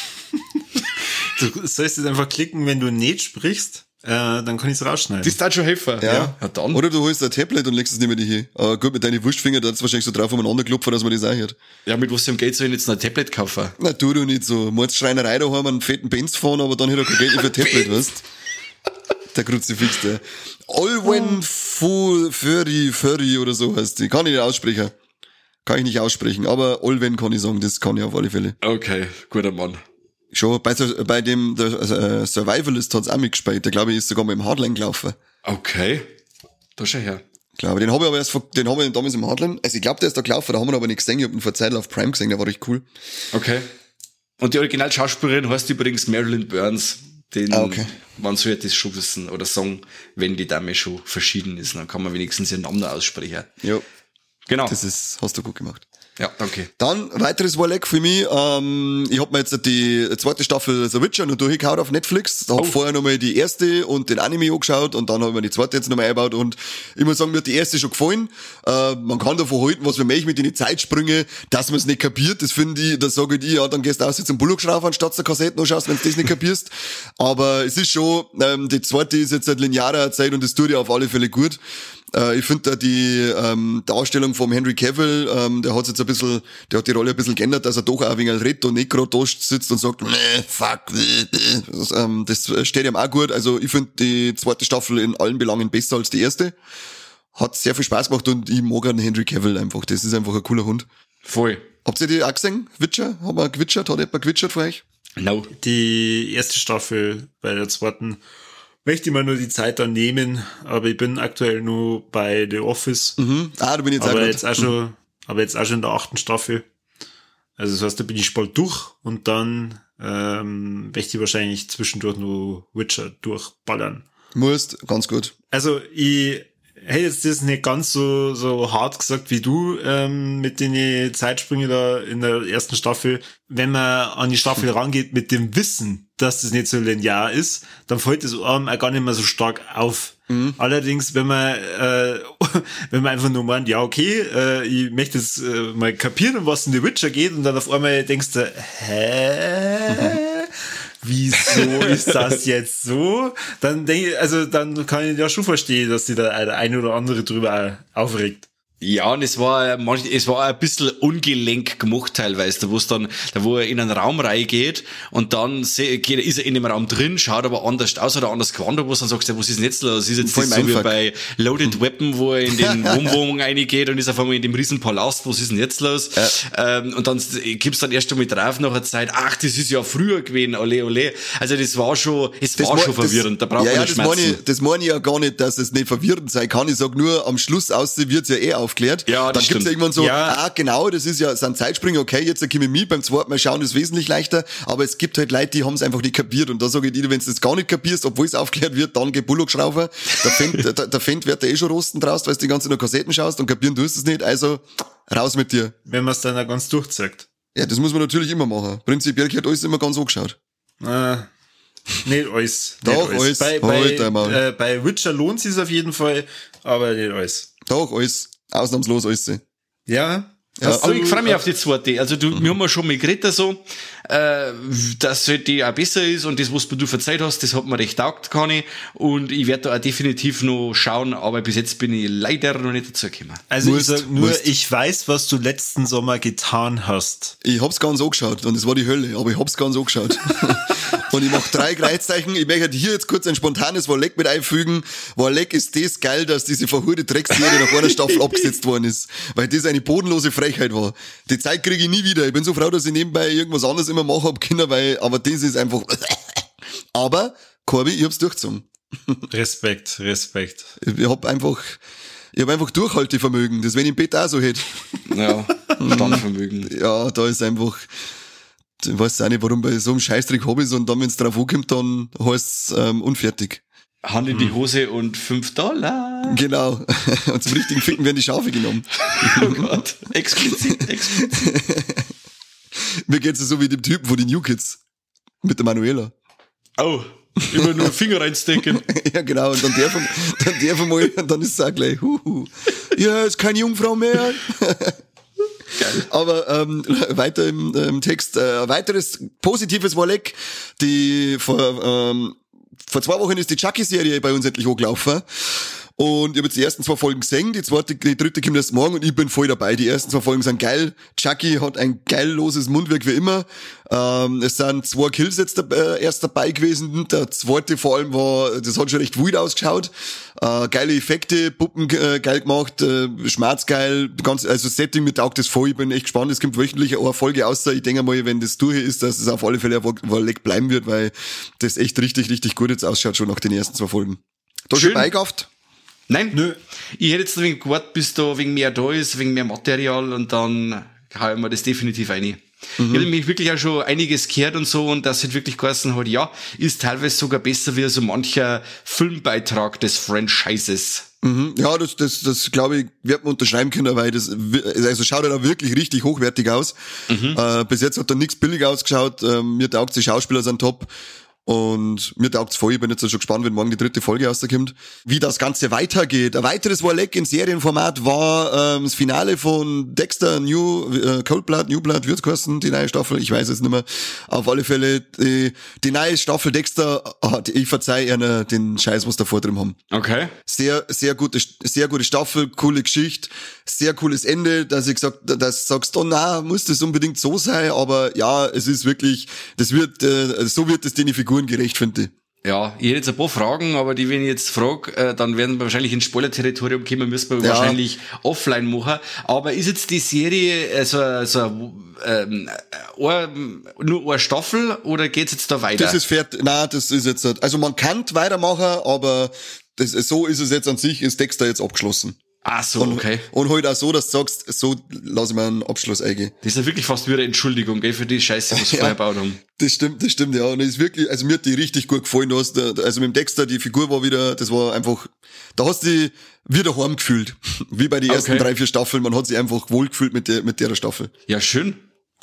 Du sollst jetzt einfach klicken, wenn du nicht sprichst, äh, dann kann ich es rausschneiden. Das darf schon helfen. Ja. ja dann. Oder du holst ein Tablet und legst es neben dich hin. Aber gut, mit deinen Wurstfinger, da hat's wahrscheinlich so drauf umeinander klopfen, dass man das auch hört. Ja, mit was für Geld soll ich jetzt ein Tablet kaufen? Na, tu du nicht so. Mordst Schreinerei daheim einen fetten Benz fahren, aber dann hätte er kein Geld mehr für ein Tablet, weißt Der Kruzifix, der. Olwen Fu- Furry, Furry oder so heißt die. Kann ich nicht aussprechen. Kann ich nicht aussprechen, aber Olwen kann ich sagen, das kann ich auf alle Fälle. Okay, guter Mann. Schon, bei, bei dem, der äh, Survivalist hat's auch mitgespielt. Der glaube ich ist sogar mal im Hardline gelaufen. Okay. Da schau her. Ich glaube, den habe ich aber erst, den habe ich damals im Hardline. Also ich glaube, der ist da gelaufen, da haben wir aber nicht gesehen. Ich habe ihn vor Zeit auf Prime gesehen, der war richtig cool. Okay. Und die Originalschauspielerin heißt übrigens Marilyn Burns. Den, Ah, okay. Man sollte das schon wissen oder sagen, wenn die Dame schon verschieden ist, dann kann man wenigstens ihren Namen aussprechen. Ja, Genau. das ist, hast du gut gemacht. Ja, danke. Dann, weiteres Warleck für mich, ähm, ich hab mir jetzt die zweite Staffel The Witcher noch durchgehauen auf Netflix. Da hab Oh. vorher nochmal die erste und den Anime angeschaut und dann hab ich mir die zweite jetzt nochmal eingebaut und ich muss sagen, mir hat die erste schon gefallen. Äh, man kann davon halten, was man möchte mit den Zeitsprünge, dass man es nicht kapiert, das finde ich, da sage ich dir, ja, dann gehst du aus jetzt zum Bullock-Schrauber anstatt der Kassetten anschaust, wenn du das nicht kapierst. Aber es ist schon, ähm, die zweite ist jetzt halt linearer erzählt und das tut ja auf alle Fälle gut. Äh, ich finde da die ähm, Darstellung vom Henry Cavill, ähm, der hat jetzt ein bisschen, der hat die Rolle ein bisschen geändert, dass er doch auch ein und nicht gerade da sitzt und sagt, nee, fuck, das, ähm, das steht ihm auch gut. Also ich finde die zweite Staffel in allen Belangen besser als die erste. Hat sehr viel Spaß gemacht und ich mag einen Henry Cavill einfach. Das ist einfach ein cooler Hund. Voll. Habt ihr die auch gesehen? Witcher? Haben wir gewitchert? Hat jemand gewitchert für euch? No. die erste Staffel bei der zweiten möchte ich mir nur die Zeit dann nehmen, aber ich bin aktuell nur bei The Office, Mhm. Ah, da bin jetzt auch aber grad. jetzt auch schon, aber jetzt auch schon in der achten Staffel. Also das heißt, da bin ich bald durch und dann ähm, möchte ich wahrscheinlich zwischendurch nur Witcher durchballern. Musst, ganz gut. Also ich hätte jetzt das nicht ganz so, so hart gesagt wie du ähm, mit den Zeitsprüngen da in der ersten Staffel. Wenn man an die Staffel rangeht mit dem Wissen, dass das nicht so linear ist, dann fällt es einem auch gar nicht mehr so stark auf. Allerdings, wenn man äh, wenn man einfach nur meint, ja okay, äh, ich möchte es äh, mal kapieren, um was in The Witcher geht, und dann auf einmal denkst du, hä? wieso ist das jetzt so? Dann denke ich, also dann kann ich ja schon verstehen, dass sich da der eine oder andere drüber aufregt. Ja, und es war manch, es war ein bisschen ungelenk gemacht teilweise, da wo es dann, da wo er in einen Raum reingeht und dann geht, ist er in dem Raum drin, schaut aber anders aus oder anders gewandert, wo du dann sagst, ja, was ist denn jetzt los? Ist jetzt das so wie bei Loaded Weapon, wo er in den Wohnwohnung reingeht und ist auf einmal in dem riesen Palast, was ist denn jetzt los? Ähm, und dann gibt's dann erst einmal drauf nach einer Zeit, ach, das ist ja früher gewesen, ole ole. Also das war schon, es war mo- schon verwirrend, da braucht ja, man ja, nicht das meine, ich, das meine ich ja gar nicht, dass es nicht verwirrend sein kann. Ich sag nur, am Schluss aus wird's ja eh aufklärt. Ja, das Dann gibt's stimmt. ja irgendwann so, Ja. ah, genau, das ist ja, sind Zeitsprünge, okay, jetzt ich mit, beim zweiten Mal schauen ist wesentlich leichter, aber es gibt halt Leute, die haben es einfach nicht kapiert und da sage ich dir, wenn du das gar nicht kapierst, obwohl es aufklärt wird, dann geh Bullock schrauben. Der Fendt, der, der Fendt wird da eh schon rosten draus, weil du die ganze nur Kassetten schaust und kapieren tust es nicht, also raus mit dir. Wenn man es dann auch ganz durchzeigt. Ja, das muss man natürlich immer machen. Prinzipiell gehört alles immer ganz angeschaut. Äh, nicht alles. Doch, nicht alles. Bei, Halt bei, äh, bei Witcher lohnt es auf jeden Fall, aber nicht alles. Doch, alles. Ausnahmslos alles. Ja, Ja. Aber ich freue mich auf die zweite. Also du, wir haben ja schon mal geredet so, äh, dass halt die auch besser ist und das, was du verzeiht hast, das hat mir recht taugt, kann ich. Und ich werde da auch definitiv noch schauen, aber bis jetzt bin ich leider noch nicht dazu gekommen. Also Musst, ich sag nur, musst. ich weiß, was du letzten Sommer getan hast. Ich hab's ganz angeschaut und es war die Hölle, aber ich hab's ganz angeschaut. und ich mach drei Kreuzzeichen. Ich möchte hier jetzt kurz ein spontanes Walleck mit einfügen. Walleck ist das geil, dass diese verhurte Drecksserie nach einer Staffel abgesetzt worden ist. Weil das eine bodenlose Frechheit war. Die Zeit kriege ich nie wieder. Ich bin so froh, dass ich nebenbei irgendwas anderes immer mache hab Kinder, weil, aber das ist einfach, aber, Corby, ich hab's durchgezogen. Respekt, Respekt. Ich hab einfach, ich hab einfach Durchhaltevermögen. Das wenn ich im Bett auch so hätte. Ja, Standvermögen. ja, da ist einfach, ich weiß auch nicht, warum bei so einem Scheißtrick ich's und dann, wenn's drauf ankommt, dann heißt's ähm, unfertig. Hand in die Hose und 5 Dollar. Genau. Und zum richtigen Ficken werden die Schafe genommen. Oh Gott. Explizit, explizit. Mir geht's so wie dem Typen von den New Kids. Mit der Manuela. Oh, immer nur Finger reinstecken. ja, genau. Und dann der von, dann der von mal, und dann ist es auch gleich, huhu. Ja, ist keine Jungfrau mehr. Aber ähm, weiter im, im Text. Äh, ein weiteres positives Walleck. Die vor, ähm, vor zwei Wochen ist die Chucky-Serie bei uns endlich hochgelaufen. Und ich habe jetzt die ersten zwei Folgen gesehen, die zweite, die dritte kommt erst morgen und ich bin voll dabei. Die ersten zwei Folgen sind geil. Chucky hat ein geilloses Mundwerk wie immer. Ähm, es sind zwei Kills jetzt äh, erst dabei gewesen. Der zweite vor allem war, das hat schon recht wild ausgeschaut. Äh, geile Effekte, Puppen äh, geil gemacht, äh, schmerzgeil, ganz, also Setting mit taugt das voll. Ich bin echt gespannt. Es kommt wöchentlich eine Folge außer. Ich denke mal, wenn das durch ist, dass es auf alle Fälle ein Leck bleiben wird, weil das echt richtig, richtig gut jetzt ausschaut, schon nach den ersten zwei Folgen. Da schon Schön. Nein? Nö. Ich hätte jetzt ein wenig gewartet, bis da wegen mehr da ist, wegen mehr Material und dann hauen wir das definitiv rein. Ich habe nämlich wirklich auch schon einiges gehört und so und das hat wirklich geheißen hat, ja, ist teilweise sogar besser wie so mancher Filmbeitrag des Franchises. Mhm. Ja, das, das, das glaube ich, wird man unterschreiben können, weil das, also schaut ja da wirklich richtig hochwertig aus. Äh, bis jetzt hat da nichts billig ausgeschaut. Ähm, mir taugt die Schauspieler sind top. Und mir taugt's voll. Ich bin jetzt schon gespannt, wenn morgen die dritte Folge rauskommt. Wie das Ganze weitergeht. Ein weiteres Warleck in Serienformat war ähm, das Finale von Dexter New, äh, Cold Blood, New Blood, wird's kosten, die neue Staffel. Ich weiß es nicht mehr. Auf alle Fälle, die, die neue Staffel Dexter hat, ich verzeih ihnen den Scheiß, was davor drin haben Okay. sehr, sehr gute, sehr gute Staffel, coole Geschichte, sehr cooles Ende, dass ich gesagt, dass du sagst, oh na, muss das unbedingt so sein, aber ja, es ist wirklich, das wird, äh, so wird es den gerecht, finde ich. Ja, ich hätte jetzt ein paar Fragen, aber die, wenn ich jetzt frage, äh, dann werden wir wahrscheinlich ins Spoiler-Territorium kommen, müssen wir Ja. wahrscheinlich offline machen. Aber ist jetzt die Serie äh, so, so ähm, äh, ein, nur eine Staffel oder geht's jetzt da weiter? Das ist fertig, na, das ist jetzt, also man kann weitermachen, aber das, so ist es jetzt an sich, ist Dexter jetzt abgeschlossen. Ach so, Und, okay. und halt auch so, dass du sagst, so lass ich mir einen Abschluss eingehen. Das ist ja wirklich fast wieder eine Entschuldigung, gell, für die Scheiße, was sie Ja. vorher gebaut haben. Das stimmt, das stimmt, ja. Und es ist wirklich, also mir hat die richtig gut gefallen. Du hast, da- also mit dem Dexter, die Figur war wieder, das war einfach, da hast du dich wieder heim gefühlt. Wie bei den ersten Okay. drei, vier Staffeln. Man hat sich einfach wohl gefühlt mit der, mit der Staffel. Ja, schön.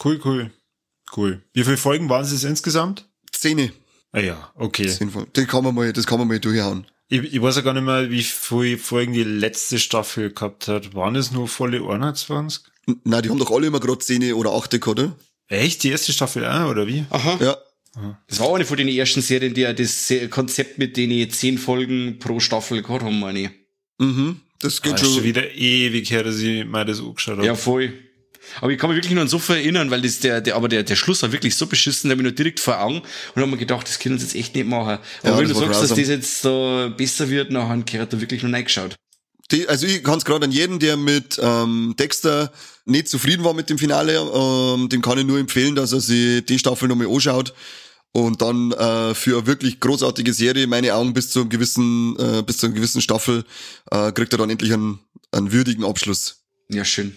Cool, cool. Cool. Wie viele Folgen waren es insgesamt? Szene. Ah ja, okay. Sinnvoll. Das kann man mal, das kann man mal durchhauen. Ich, ich weiß ja gar nicht mehr, wie viele Folgen die letzte Staffel gehabt hat. Waren es nur volle 21? N- Nein, die haben doch alle immer gerade Szene oder achte gehabt, oder? Echt? Die erste Staffel auch, oder wie? Aha. Ja. Das war eine von den ersten Serien, die ja das Konzept mit denen zehn Folgen pro Staffel gehabt haben, meine ich. Mhm. Das geht Ah, ist schon schon. wieder ewig her, dass ich mal das angeschaut habe. Ja, voll. Aber ich kann mich wirklich nur an so viel erinnern, weil das der, der, aber der, der Schluss war wirklich so beschissen, da hab ich nur direkt vor Augen und hab mir gedacht, das können wir jetzt echt nicht machen. Aber Ja, wenn du sagst, dass grausam. das jetzt so besser wird, nachher gehört da wirklich nur reingeschaut. Die, also ich kann es gerade an jeden, der mit ähm, Dexter nicht zufrieden war mit dem Finale, ähm, dem kann ich nur empfehlen, dass er sich die Staffel nochmal anschaut und dann äh, für eine wirklich großartige Serie, meine Augen bis zu einem gewissen, äh, bis zu einer gewissen Staffel, äh, kriegt er dann endlich einen, einen würdigen Abschluss. Ja, schön.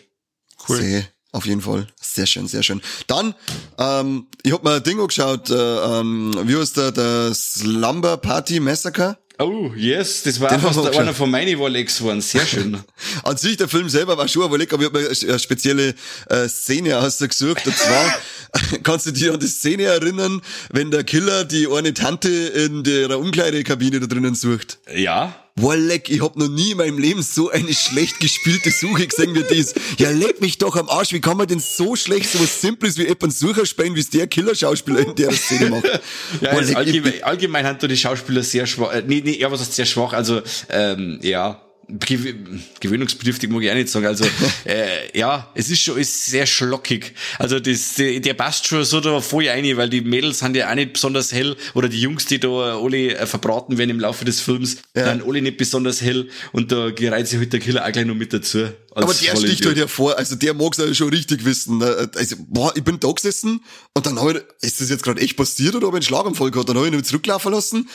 Cool. Sehr, auf jeden Fall. Sehr schön, sehr schön. Dann, ähm, ich hab mal ein Ding angeschaut, äh, ähm, wie heißt der, das Slumber Party Massacre? Oh, yes, das war Den fast auch einer von meinen Warlegs geworden. Sehr schön. An sich, der Film selber war schon überlegt, aber ich habe mir eine spezielle äh, Szene ausgesucht. Und zwar, kannst du dich an die Szene erinnern, wenn der Killer die eine Tante in der Umkleidekabine da drinnen sucht? ja. Boah, leck, ich hab noch nie in meinem Leben so eine schlecht gespielte Suche gesehen wie das. Ja, leck mich doch am Arsch, wie kann man denn so schlecht so was Simples wie jemand Sucher spielen, wie es der Killerschauspieler in der Szene macht? Ja, Boah, also leck, allgemein, allgemein haben da die Schauspieler sehr schwach, äh, nee, nee, ja, was heißt sehr schwach, also, ähm, ja, gewöhnungsbedürftig mag ich auch nicht sagen, also, äh, ja, es ist schon, ist sehr schlockig, also das, der, der passt schon so da voll rein, weil die Mädels sind ja auch nicht besonders hell, oder die Jungs, die da alle äh, verbraten werden im Laufe des Films, Ja. dann alle nicht besonders hell, und da gereiht sich halt der Killer auch gleich noch mit dazu. Aber der sticht halt hervor, also der mag's ja schon richtig wissen. ne? Also, boah, ich bin da gesessen und dann hab ich, ist das jetzt gerade echt passiert oder hab ich einen Schlaganfall gehabt? Dann hab ich ihn zurücklaufen lassen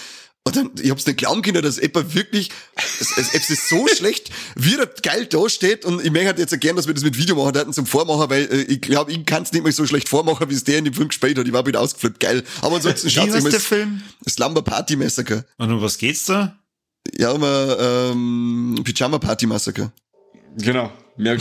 und dann, ich hab's nicht glauben können, dass jemand wirklich, es, es, es ist so schlecht, wie er geil da steht und ich möchte halt jetzt gern, dass wir das mit Video machen hätten zum Vormachen, weil äh, ich glaube, ich kann's nicht mehr so schlecht vormachen, wie es der in dem Film gespielt hat. Ich war wieder ausgeflippt, geil. Aber ansonsten schaut's mal der Film? Slumber Party Massacre. Und um was geht's da? Ja, um ein ähm, Pyjama Party Massacre. Genau, merk,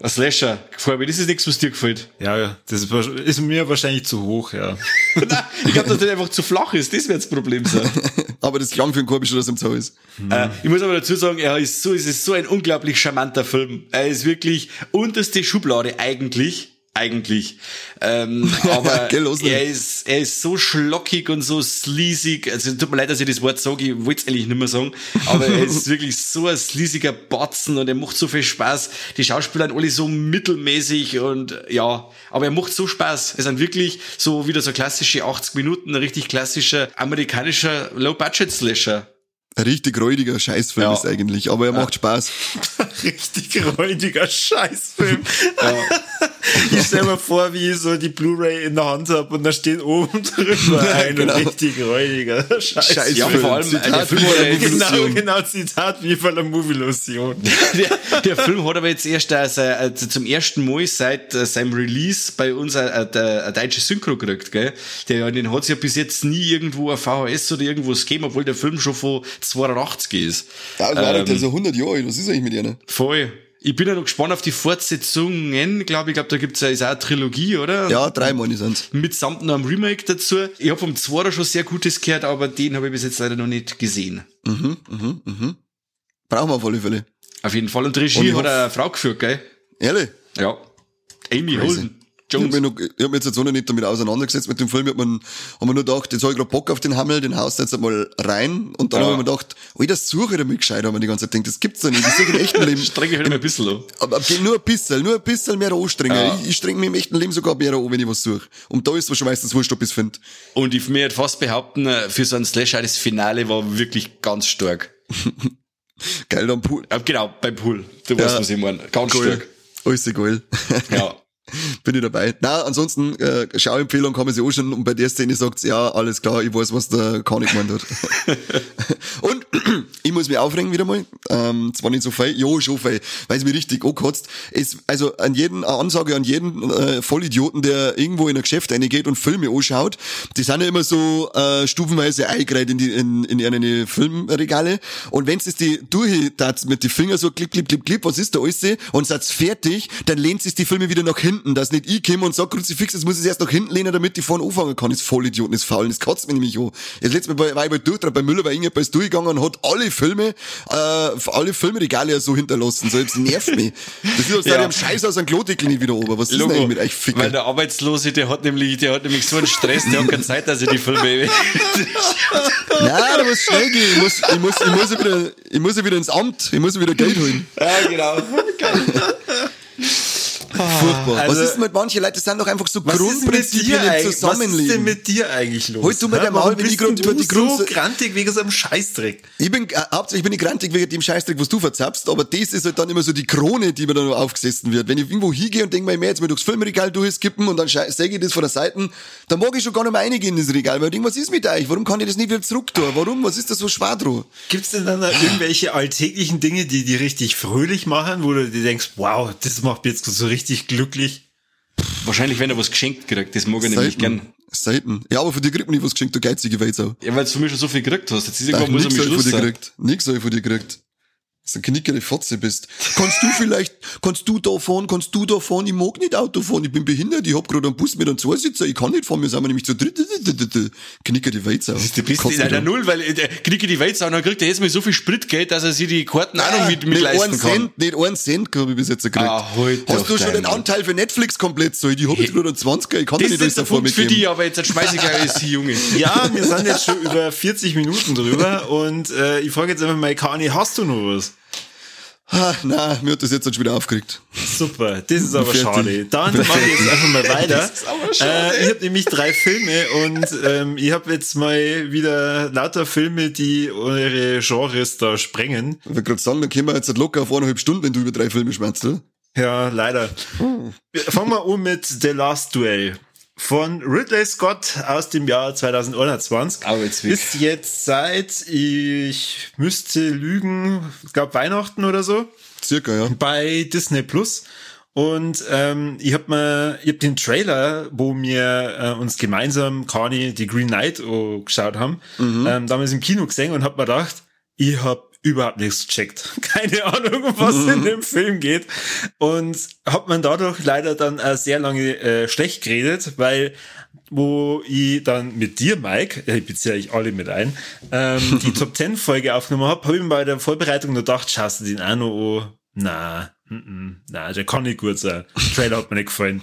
ein Slasher, gefällt mir, das ist nichts, was dir gefällt. Ja, ja, das ist, mir wahrscheinlich zu hoch, ja. Nein, ich glaube, dass das einfach zu flach ist. Das wird das Problem sein. Aber das klang für einen Korbi schon, dass er im Zoo ist. äh, ich muss aber dazu sagen, er ist so, es ist so ein unglaublich charmanter Film. Er ist wirklich unterste Schublade eigentlich. Eigentlich. Ähm, aber er ist, er ist so schlockig und so sleazig. Also tut mir leid, dass ich das Wort sage, ich wollte es eigentlich nicht mehr sagen. Aber er ist wirklich so ein sleaziger Batzen und er macht so viel Spaß. Die Schauspieler sind alle so mittelmäßig und ja, aber er macht so Spaß. Es sind wirklich so wieder so klassische 80 Minuten, ein richtig klassischer amerikanischer Low-Budget-Slasher. Richtig räudiger Scheißfilm Ja. ist eigentlich, aber er macht Spaß. Richtig räudiger Scheißfilm. ich stell mir vor, wie ich so die Blu-ray in der Hand hab und da steht oben drüber ein genau. richtig räudiger Scheißfilm. Scheiß- Ja, Film. vor allem der Zitat Film, hat ja der jetzt, Genau, genau, Zitat wie von der Movie-Lotion. der, der Film hat aber jetzt erst se- äh, zum ersten Mal seit äh, seinem Release bei uns äh, äh, der- eine deutsche Synchro gekriegt, gell? Der, den hat's ja bis jetzt nie irgendwo ein VHS oder irgendwas gegeben, obwohl der Film schon von 82 ist. Ja, das war Ähm, ähm, so 100 Jahre alt. Was ist eigentlich mit einer? Voll. Ich bin ja noch gespannt auf die Fortsetzungen, glaube ich. glaube, da gibt's ja ist auch eine Trilogie, oder? Ja, drei Monate sind's. Mitsamt noch einem Remake dazu. Ich habe vom Zwarer schon sehr Gutes gehört, aber den habe ich bis jetzt leider noch nicht gesehen. Brauchen wir auf alle Fälle. Auf jeden Fall. Und Und Regie ich hat eine Frau geführt, gell? Ehrlich? Ja. Amy Crazy. Holden. Ich habe Jones. mich, ich hab mich jetzt so noch nicht damit auseinandergesetzt mit dem Film. Ich hab mir, hab mir nur gedacht, jetzt hab ich grad Bock auf den Hammel, den haust jetzt einmal rein. Und dann Ja. hab ich mir gedacht, oh, das suche ich damit gescheit, haben wir die ganze Zeit gedacht, das gibt's doch nicht. Das suche ich im echten Leben. Streng ich halt mal ein bisschen an. Aber aber nur ein bisschen, nur ein bisschen mehr anstrengen. Ja. Ich, ich streng mich im echten Leben sogar mehr an, wenn ich was suche. Und da ist mir schon meistens wurscht, ob ich's finde. Und ich mir fast behaupten, für so einen Slasher, das Finale war wirklich ganz stark. Geil, dann Pool. Genau, beim Pool. Du weißt, Ja. was ich meine. Ganz Geil. stark. Alles geil. Ja. Bin ich dabei. Na, ansonsten, äh, Schauempfehlung kann man sich anschauen und bei der Szene sagt's ja, alles klar, ich weiß, was der Kanik gemeint hat. und ich muss mich aufregen wieder mal. Ähm, zwar nicht so viel, ja, schon viel, weil es mir richtig angekotzt. Es, also an jeden, eine Ansage an jeden äh, Vollidioten, der irgendwo in ein Geschäft reingeht und Filme anschaut, die sind ja immer so äh, stufenweise eingereiht in die in, in eine Filmregale. Und wenn's es die durchtat mit die Finger so klipp, klipp, klipp, klipp, was ist da alles? Und seid fertig, dann lehnt sich die Filme wieder nach hinten, dass nicht ich komme und sag Kruzifix, jetzt muss ich es erst nach hinten lehnen, damit ich vorne anfangen kann. Das Vollidioten, das faul, das kotzt mich nämlich an. Jetzt letztes Mal bei, war ich bei Durchtrag bei Müller, bei Inge, ist durchgegangen und hat alle Filme, äh, alle Filmregale ja so hinterlassen. So, das nervt mich. Das ist, als Ja. am Scheiß aus einem Klodeckel nicht wieder oben. Was ist denn eigentlich mit euch Ficker? weil der Arbeitslose, der hat nämlich, der hat nämlich so einen Stress, der hat keine Zeit, dass er die Filme. Nein, da muss schnell gehen. Ich muss, ich muss, ich muss wieder, ich muss wieder ins Amt. Ich muss wieder Geld holen. ja, genau. Furchtbar. Also- was ist denn mit manchen Leuten? Das sind doch einfach so mit Grundprinzipien im eigentlich? Was ist Zusammenleben. denn mit dir eigentlich los? Halt du mir Hä? dein Maul, wenn denn über du die Grund- so grantig wegen so einem Scheißdreck. Ich bin äh, hauptsächlich bin ich grantig wegen dem Scheißdreck, was du verzapfst, aber das ist halt dann immer so die Krone, die mir dann aufgesessen wird. Wenn ich irgendwo hingehe und denke mir, jetzt mal durchs Filmregal durchskippen und dann säge ich das von der Seite, dann mag ich schon gar nicht mehr reingehen in das Regal, weil ich denke, was ist mit euch? Warum kann ich das nicht wieder zurück tun? Warum? Was ist das so schwer dran? Gibt's denn dann da irgendwelche alltäglichen Dinge, die die richtig fröhlich machen, wo du dir denkst, wow, das macht mich jetzt so richtig glücklich? Wahrscheinlich, wenn er was geschenkt kriegt, das mag er nämlich gern. Selten. Ja, aber von dir kriegt man nicht was geschenkt, du geizige Weizau. Ja, weil du von mir schon so viel gekriegt hast. Jetzt ist irgendwann muss er nix mit hab ich von Schluss dir sein. gekriegt. Nix hab ich von dir gekriegt. Eine knickere Fotze bist. Kannst du vielleicht, kannst du da fahren, kannst du da fahren? Ich mag nicht Auto fahren, ich bin behindert, ich hab gerade einen Bus mit einem Zweisitzer, ich kann nicht fahren, wir sind nämlich zu dritt. Knicke die Weizer. Du bist in einer Null, weil der Knicke die Weizer und dann kriegt er jetzt mal so viel Spritgeld, dass er sich die Karten auch noch mit, mit leisten einen kann. Cent, nicht einen Cent habe ich bis jetzt gekriegt. Ah, halt Hast du schon den Anteil für Netflix komplett so? Ich hab jetzt gerade einen 20er, ich kann Das nicht alles der davor Punkt für mitgeben. dich, aber jetzt schmeiß ich gleich alles hier, Junge. Ja, wir sind jetzt schon über 40 Minuten drüber und äh, ich frage jetzt einfach mal, Kani, hast du noch was? Ah, nein, mir hat das jetzt schon wieder aufgeregt. Super, das ist aber Fertig. schade. Dann mache ich jetzt einfach mal weiter. Das ist aber. Äh, ich habe nämlich drei Filme und ähm, ich habe jetzt mal wieder lauter Filme, die eure Genres da sprengen. Ich wollte gerade sagen, dann können wir jetzt locker auf eineinhalb Stunden, wenn du über drei Filme oder? Ja, leider. Fangen wir an mit The Last Duel von Ridley Scott aus dem Jahr 2021. Aber jetzt wirklich. ist jetzt seit, ich müsste lügen, ich glaube Weihnachten oder so, Circa, ja. bei Disney Plus. Und ähm, ich habe mir, ich hab den Trailer, wo wir äh, uns gemeinsam Carney die Green Knight oh, geschaut haben, ähm, damals im Kino gesehen und hab mir gedacht, ich hab überhaupt nichts gecheckt. Keine Ahnung, um was in dem Film geht. Und hab man dadurch leider dann äh, sehr lange äh, schlecht geredet, weil wo ich dann mit dir, Mike, äh, ich beziehe euch alle mit ein, ähm, die Top 10 Folge aufgenommen habe, habe ich mir bei der Vorbereitung nur gedacht, schaust du den auch noch an? Na, mm, mm, na, der kann nicht gut sein. Der Trailer hat mir nicht gefallen.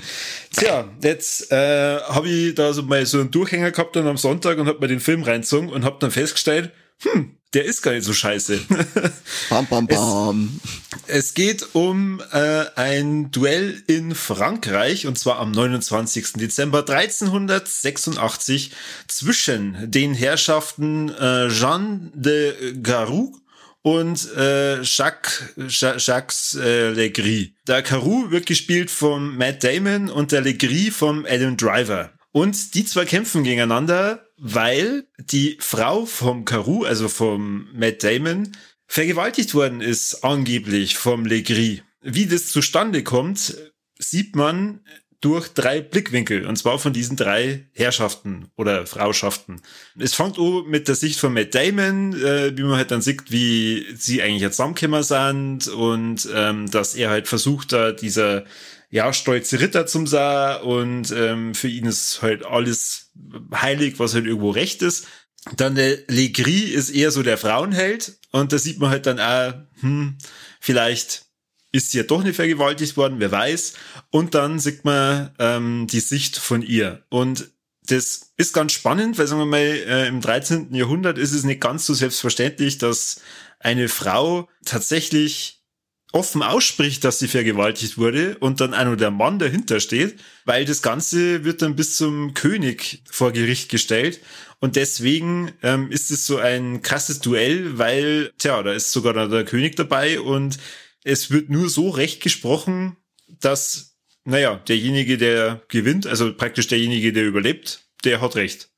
Tja, jetzt äh, habe ich da so mal so einen Durchhänger gehabt dann am Sonntag und habe mir den Film reingezogen und habe dann festgestellt, hm, der ist gar nicht so scheiße. Bam, bam, bam. Es geht um äh, ein Duell in Frankreich und zwar am 29. Dezember 1386 zwischen den Herrschaften äh, Jean de Garou und äh, Jacques, Ja- Jacques äh, Legris. Der Caroux wird gespielt von Matt Damon und der Legris vom Adam Driver. Und die zwei kämpfen gegeneinander, weil die Frau vom Caroux, also vom Matt Damon, vergewaltigt worden ist, angeblich vom Legris. Wie das zustande kommt, sieht man durch drei Blickwinkel, und zwar von diesen drei Herrschaften oder Frauschaften. Es fängt an mit der Sicht von Matt Damon, äh, wie man halt dann sieht, wie sie eigentlich jetzt zusammengekommen sind und ähm, dass er halt versucht, da dieser ja, stolze Ritter zum sein und ähm, für ihn ist halt alles heilig, was halt irgendwo recht ist. Dann der Legris ist eher so der Frauenheld und da sieht man halt dann auch, hm, vielleicht ist sie ja doch nicht vergewaltigt worden, wer weiß. Und dann sieht man ähm, die Sicht von ihr. Und das ist ganz spannend, weil sagen wir mal, äh, im 13. Jahrhundert ist es nicht ganz so selbstverständlich, dass eine Frau tatsächlich offen ausspricht, dass sie vergewaltigt wurde und dann nur der Mann dahinter steht, weil das Ganze wird dann bis zum König vor Gericht gestellt und deswegen ähm, ist es so ein krasses Duell, weil, tja, da ist sogar der König dabei und es wird nur so recht gesprochen, dass, naja, derjenige, der gewinnt, also praktisch derjenige, der überlebt, der hat recht.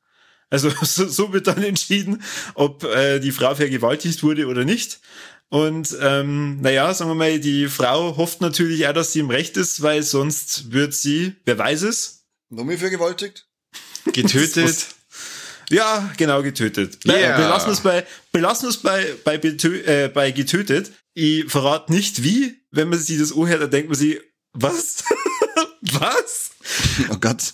Also so, so wird dann entschieden, ob äh, die Frau vergewaltigt wurde oder nicht. Und ähm, naja, sagen wir mal, die Frau hofft natürlich auch, dass sie im Recht ist, weil sonst wird sie, wer weiß es, Noch mehr vergewaltigt? Getötet. ja, genau, getötet. Yeah. Belassen wir es bei, belassen wir es bei, bei, äh, bei getötet. Ich verrate nicht wie. Wenn man sich das anhört, dann denkt man sich, was? was? Oh Gott.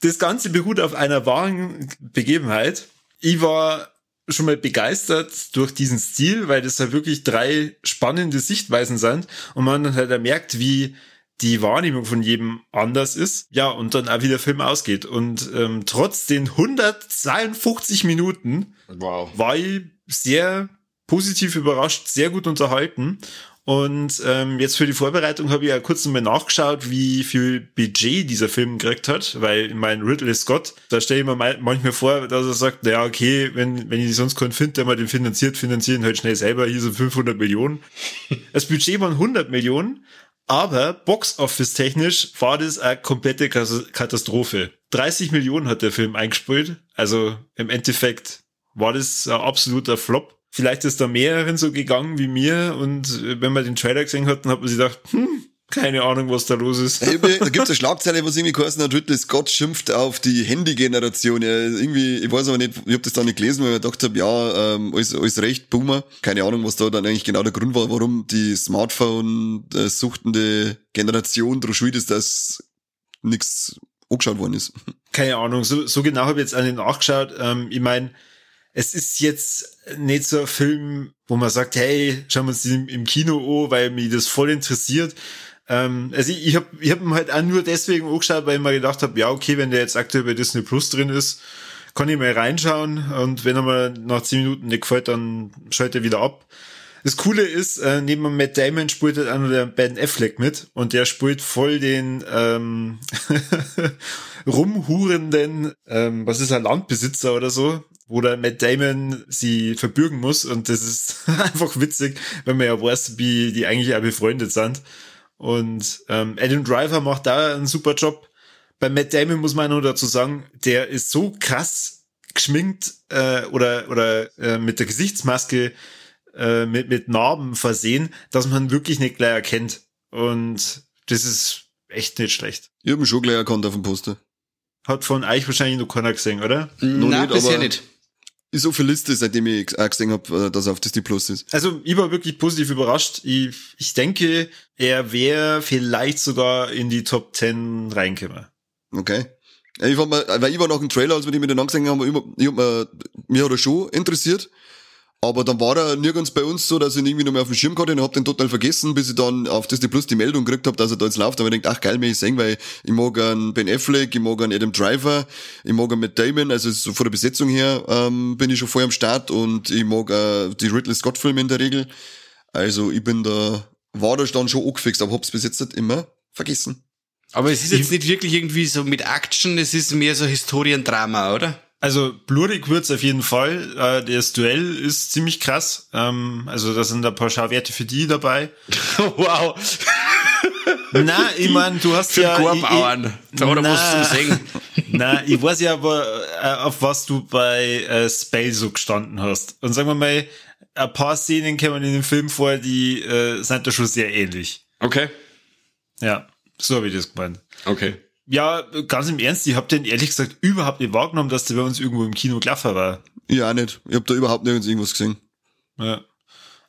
Das Ganze beruht auf einer wahren Begebenheit. Ich war schon mal begeistert durch diesen Stil, weil das halt wirklich drei spannende Sichtweisen sind und man dann halt merkt, wie die Wahrnehmung von jedem anders ist. Ja, und dann auch wie der Film ausgeht. Und ähm, trotz den 152 Minuten Wow. war ich sehr positiv überrascht, sehr gut unterhalten. Und ähm, jetzt für die Vorbereitung habe ich ja kurz nochmal nachgeschaut, wie viel Budget dieser Film gekriegt hat, weil mein Ridley Scott, da stelle ich mir mal- manchmal vor, dass er sagt, naja, okay, wenn, wenn ich sonst keinen finde, der mal den finanziert, finanzieren halt schnell selber, hier sind 500 Millionen. Das Budget waren 100 Millionen, aber Box-Office technisch war das eine komplette Katastrophe. 30 Millionen hat der Film eingespielt, also im Endeffekt war das ein absoluter Flop. Vielleicht ist da mehreren so gegangen wie mir und äh, wenn man den Trailer gesehen hat, dann hat man sich gedacht, hm, Keine Ahnung, was da los ist. Hey, da gibt's eine Schlagzeile, was irgendwie geheißen hat, Ridley Scott schimpft auf die Handy-Generation. Ja, irgendwie, ich weiß aber nicht, ich habe das da nicht gelesen, weil ich gedacht habe, ja, ähm, alles, alles recht, Boomer. Keine Ahnung, was da dann eigentlich genau der Grund war, warum die Smartphone-suchtende Generation drauf schuld ist, dass nichts angeschaut worden ist. Keine Ahnung, so, so genau habe ich jetzt an den nachgeschaut. Ähm, ich meine, es ist jetzt nicht so ein Film, wo man sagt, hey, schauen wir uns den im Kino an, weil mich das voll interessiert. Ähm, also ich, ich habe ich hab ihn halt auch nur deswegen angeschaut, weil ich mir gedacht habe, ja, okay, wenn der jetzt aktuell bei Disney Plus drin ist, kann ich mal reinschauen und wenn er mir nach zehn Minuten nicht gefällt, dann schalte er wieder ab. Das Coole ist, äh, neben Matt Damon spielt halt auch noch der Ben Affleck mit und der spielt voll den ähm, rumhurenden, ähm, was ist er, Landbesitzer oder so, wo der Matt Damon sie verbürgen muss und das ist einfach witzig, wenn man ja weiß, wie die eigentlich auch befreundet sind. Und ähm, Adam Driver macht da einen super Job. Bei Matt Damon muss man nur dazu sagen, der ist so krass geschminkt äh, oder oder äh, mit der Gesichtsmaske äh, mit mit Narben versehen, dass man wirklich nicht gleich erkennt. Und das ist echt nicht schlecht. Ich habe ihn schon gleich erkannt auf dem Poster. Hat von euch wahrscheinlich noch keiner gesehen, oder? Nein, bisher nicht. Ist auf der Liste, seitdem ich auch gesehen habe, äh, dass er auf Disney Plus ist. Also ich war wirklich positiv überrascht. Ich, ich denke, er wäre vielleicht sogar in die Top 10 reingekommen. Okay. Ich war mal, weil ich war nach dem Trailer, als wir die miteinander gesehen haben, ich, ich mir hat er schon interessiert. Aber dann war er nirgends bei uns so, dass ich ihn irgendwie noch mehr auf dem Schirm hatte und hab den total vergessen, bis ich dann auf Disney Plus die Meldung gekriegt habe, dass er da jetzt läuft. Aber ich denke, ach geil, mich sehen, weil ich mag einen Ben Affleck, ich mag einen Adam Driver, ich mag einen Matt Damon, also so von der Besetzung her ähm, bin ich schon voll am Start und ich mag äh, die Ridley Scott Filme in der Regel. Also ich bin da, war da dann schon angefixt, aber hab's bis jetzt nicht immer vergessen. Aber es ist jetzt nicht wirklich irgendwie so mit Action, es ist mehr so Historiendrama, oder? Also blutig wird's auf jeden Fall. Äh, das Duell ist ziemlich krass. Ähm, also da sind ein paar Schauwerte für die dabei. wow. Na, ich mein, du hast Für ja. Kornbauern. Da hat er Na. was zum Singen. Na, ich weiß ja aber, äh, auf was du bei äh, Spell so gestanden hast. Und sagen wir mal, ein paar Szenen kommen in dem Film vor, die äh, sind da schon sehr ähnlich. Okay. Ja, so habe ich das gemeint. Okay. Ja, ganz im Ernst, ich habe den ehrlich gesagt überhaupt nicht wahrgenommen, dass der bei uns irgendwo im Kino Klaffer war. Ich auch nicht. Ich hab da überhaupt nirgends irgendwas gesehen. Ja.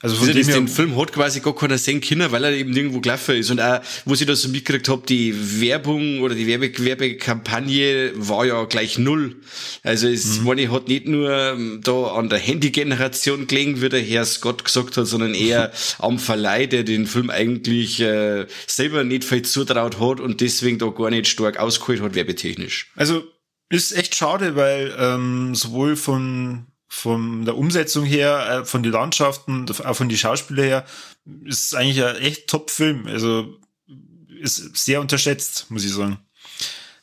Also von dem den Film hat quasi gar keiner sehen können, weil er eben irgendwo gelaufen ist. Und auch, wo ich das so mitgekriegt habe, die Werbung oder die Werbe Werbekampagne war ja gleich null. Also es Mhm. meine, hat nicht nur ähm, da an der Handy-Generation gelegen, wie der Herr Scott gesagt hat, sondern eher am Verleih, der den Film eigentlich äh, selber nicht viel zutraut hat und deswegen da gar nicht stark ausgeholt hat, werbetechnisch. Also ist echt schade, weil ähm, sowohl von von der Umsetzung her, äh, von den Landschaften, auch von den Schauspieler her, ist eigentlich ein echt Top-Film. Also ist sehr unterschätzt, muss ich sagen.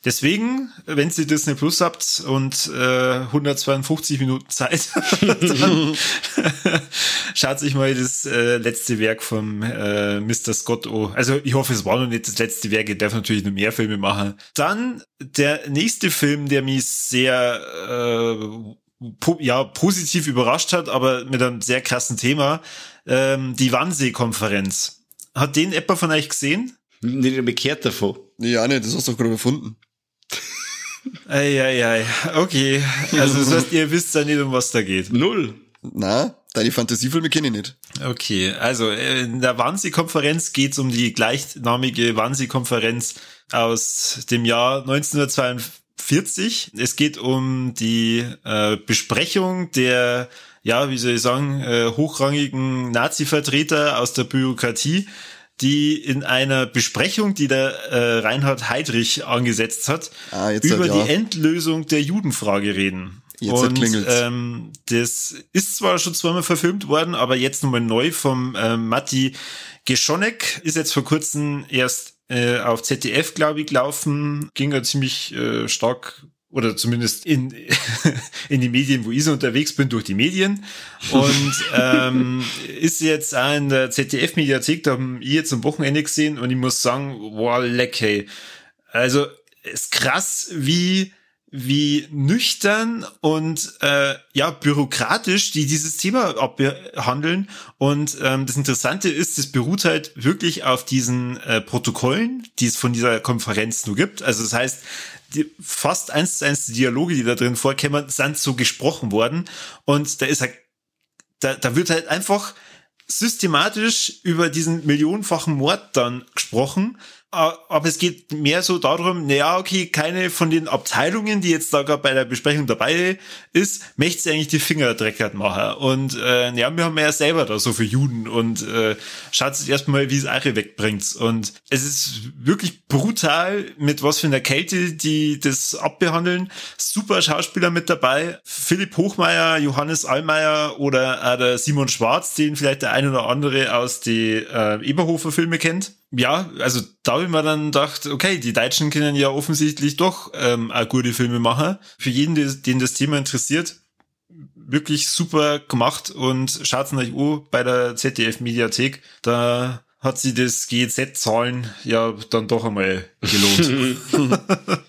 Deswegen, wenn ihr Disney Plus habt und äh, 152 Minuten Zeit, schaut sich mal das äh, letzte Werk vom äh, Mr. Scott an. Also ich hoffe, es war noch nicht das letzte Werk, er darf natürlich noch mehr Filme machen. Dann der nächste Film, der mich sehr äh, ja, positiv überrascht hat, aber mit einem sehr krassen Thema, ähm, die Wannsee-Konferenz. Hat den etwa von euch gesehen? Nicht bekehrt davon. Ja, nicht, das hast du doch gerade erfunden. Eieiei, okay. Also das heißt, ihr wisst ja nicht, um was da geht. Null. Na, deine Fantasiefilme kenne ich nicht. Okay, also äh, in der Wannsee-Konferenz geht es um die gleichnamige Wannsee-Konferenz aus dem Jahr 1942. Es geht um die äh, Besprechung der, ja, wie soll ich sagen, äh, hochrangigen Nazi-Vertreter aus der Bürokratie, die in einer Besprechung, die der äh, Reinhard Heydrich angesetzt hat, Ah, über halt, ja. die Endlösung der Judenfrage reden. Jetzt Und ähm, das ist zwar schon zweimal verfilmt worden, aber jetzt nochmal neu vom ähm, Matti Geschonek. Ist jetzt vor kurzem erst äh, auf ZDF, glaube ich, gelaufen. Ging ja ziemlich äh, stark oder zumindest in, in die Medien, wo ich so unterwegs bin, durch die Medien. Und ähm, ist jetzt auch in der ZDF-Mediathek, da haben ich jetzt am Wochenende gesehen und ich muss sagen, wow, leck, hey. Also ist krass, wie wie nüchtern und äh, ja bürokratisch die dieses Thema abhandeln. Und ähm, das Interessante ist, es beruht halt wirklich auf diesen äh, Protokollen, die es von dieser Konferenz nur gibt. Also das heißt, die, fast eins zu eins die Dialoge, die da drin vorkämen, sind so gesprochen worden. Und da ist halt, da, da wird halt einfach systematisch über diesen millionenfachen Mord dann gesprochen aber es geht mehr so darum, naja, okay, keine von den Abteilungen, die jetzt da gerade bei der Besprechung dabei ist, möchte sie eigentlich die Finger dreckert machen. Und äh, ja, wir haben ja selber da so für Juden und äh, schaut erstmal, wie es eure wegbringt. Und es ist wirklich brutal, mit was für einer Kälte die das abbehandeln. Super Schauspieler mit dabei. Philipp Hochmeier, Johannes Allmeier oder auch der Simon Schwarz, den vielleicht der ein oder andere aus die äh, Eberhofer Filme kennt ja, also da habe ich mir dann gedacht, okay, die Deutschen können ja offensichtlich doch ähm, auch gute Filme machen. Für jeden, den das Thema interessiert, wirklich super gemacht und schaut euch an bei der ZDF Mediathek. Da hat sie das GZ-Zahlen ja dann doch einmal gelohnt.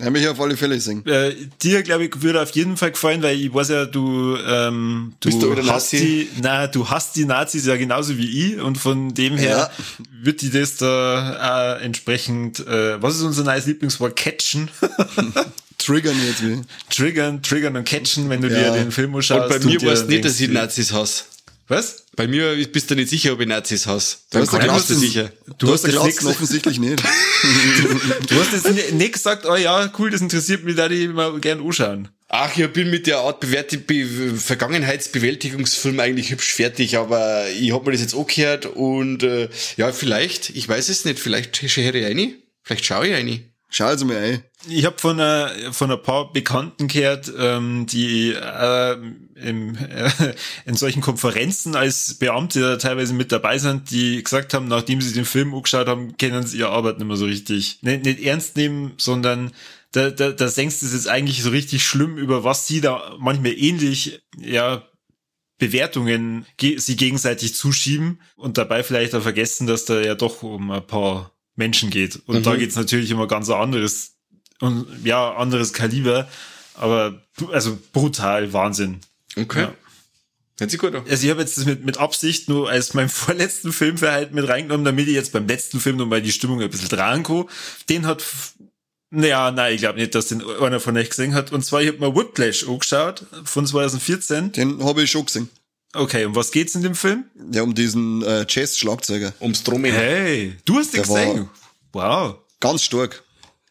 Ja, mich auf alle Fälle singen. Äh, dir, glaube ich, würde auf jeden Fall gefallen, weil ich weiß ja, du, ähm, du Bist du hast Nazi? die, na, du hast die Nazis ja genauso wie ich und von dem her Ja. wird die das da auch entsprechend, äh, was ist unser neues Lieblingswort? Catchen. Triggern jetzt wie. triggern, triggern und catchen, wenn du Ja. dir den Film anschaust. Und bei mir war es nicht, dass ich Nazis hasse. Was? Bei mir bist du nicht sicher, ob ich Nazis hasse. Du hast du Glas- sicher. Du, hast das ja nix- offensichtlich nicht. Du hast jetzt ni- nicht gesagt, oh ja, cool, das interessiert mich, da die mal gern anschauen. Ach, ich bin mit der Art Bewert Be Vergangenheitsbewältigungsfilm eigentlich hübsch fertig, aber ich hab mir das jetzt angehört und äh, ja, vielleicht, ich weiß es nicht, vielleicht höre ich rein, vielleicht schaue ich rein. Schau also mal ein. Ich habe von, einer, von ein paar Bekannten gehört, ähm, die äh, im, äh, in solchen Konferenzen als Beamte da teilweise mit dabei sind, die gesagt haben, nachdem sie den Film angeschaut haben, können sie ihre Arbeit nicht mehr so richtig nicht, nicht ernst nehmen, sondern da, da, da senkst du es jetzt eigentlich so richtig schlimm, über was sie da manchmal ähnlich, ja, Bewertungen ge sie gegenseitig zuschieben und dabei vielleicht auch vergessen, dass da ja doch um ein paar Menschen geht. Und da geht's natürlich immer ganz ein anderes und ja, anderes Kaliber, aber also brutal Wahnsinn. Okay. Ja. Hört sich gut an. Also ich habe jetzt das mit, mit Absicht nur als meinen vorletzten Filmverhalten mit reingenommen, damit ich jetzt beim letzten Film nochmal die Stimmung ein bisschen dran kann. Den hat, naja, nein, ich glaube nicht, dass den einer von euch gesehen hat. Und zwar, ich habe mir Whiplash angeschaut von 2014. Den habe ich schon gesehen. Okay, um was geht's in dem Film? Ja, um diesen äh, Jazz-Schlagzeuger. Ums Drummen. Hey, du hast den gesehen. Wow. Ganz stark.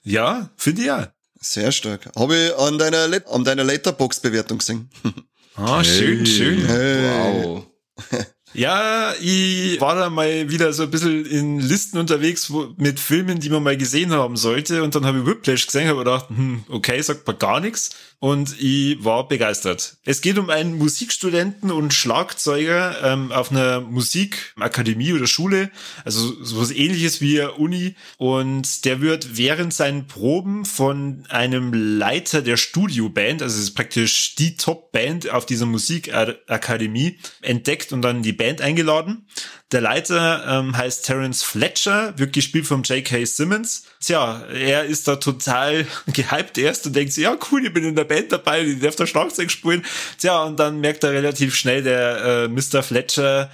Ja, finde ich ja. Sehr stark. Habe ich an deiner, Let an deiner Letterbox-Bewertung gesehen. Ah, schön, schön. Wow. Ja, ich war da mal wieder so ein bisschen in Listen unterwegs wo, mit Filmen, die man mal gesehen haben sollte. Und dann habe ich Whiplash gesehen, habe gedacht, hm, okay, sagt man gar nichts. Und ich war begeistert. Es geht um einen Musikstudenten und Schlagzeuger ähm, auf einer Musikakademie oder Schule, also sowas ähnliches wie Uni. Und der wird während seinen Proben von einem Leiter der Studioband, also es ist praktisch die Top-Band auf dieser Musikakademie, entdeckt und dann die Band eingeladen. Der Leiter ähm, heißt Terence Fletcher, wird gespielt vom J.K. Simmons. Tja, er ist da total gehypt erst und denkt sich, ja cool, ich bin in der Band dabei, ich darf da Schlagzeug spielen. Tja, und dann merkt er relativ schnell, der äh, Mr. Fletcher,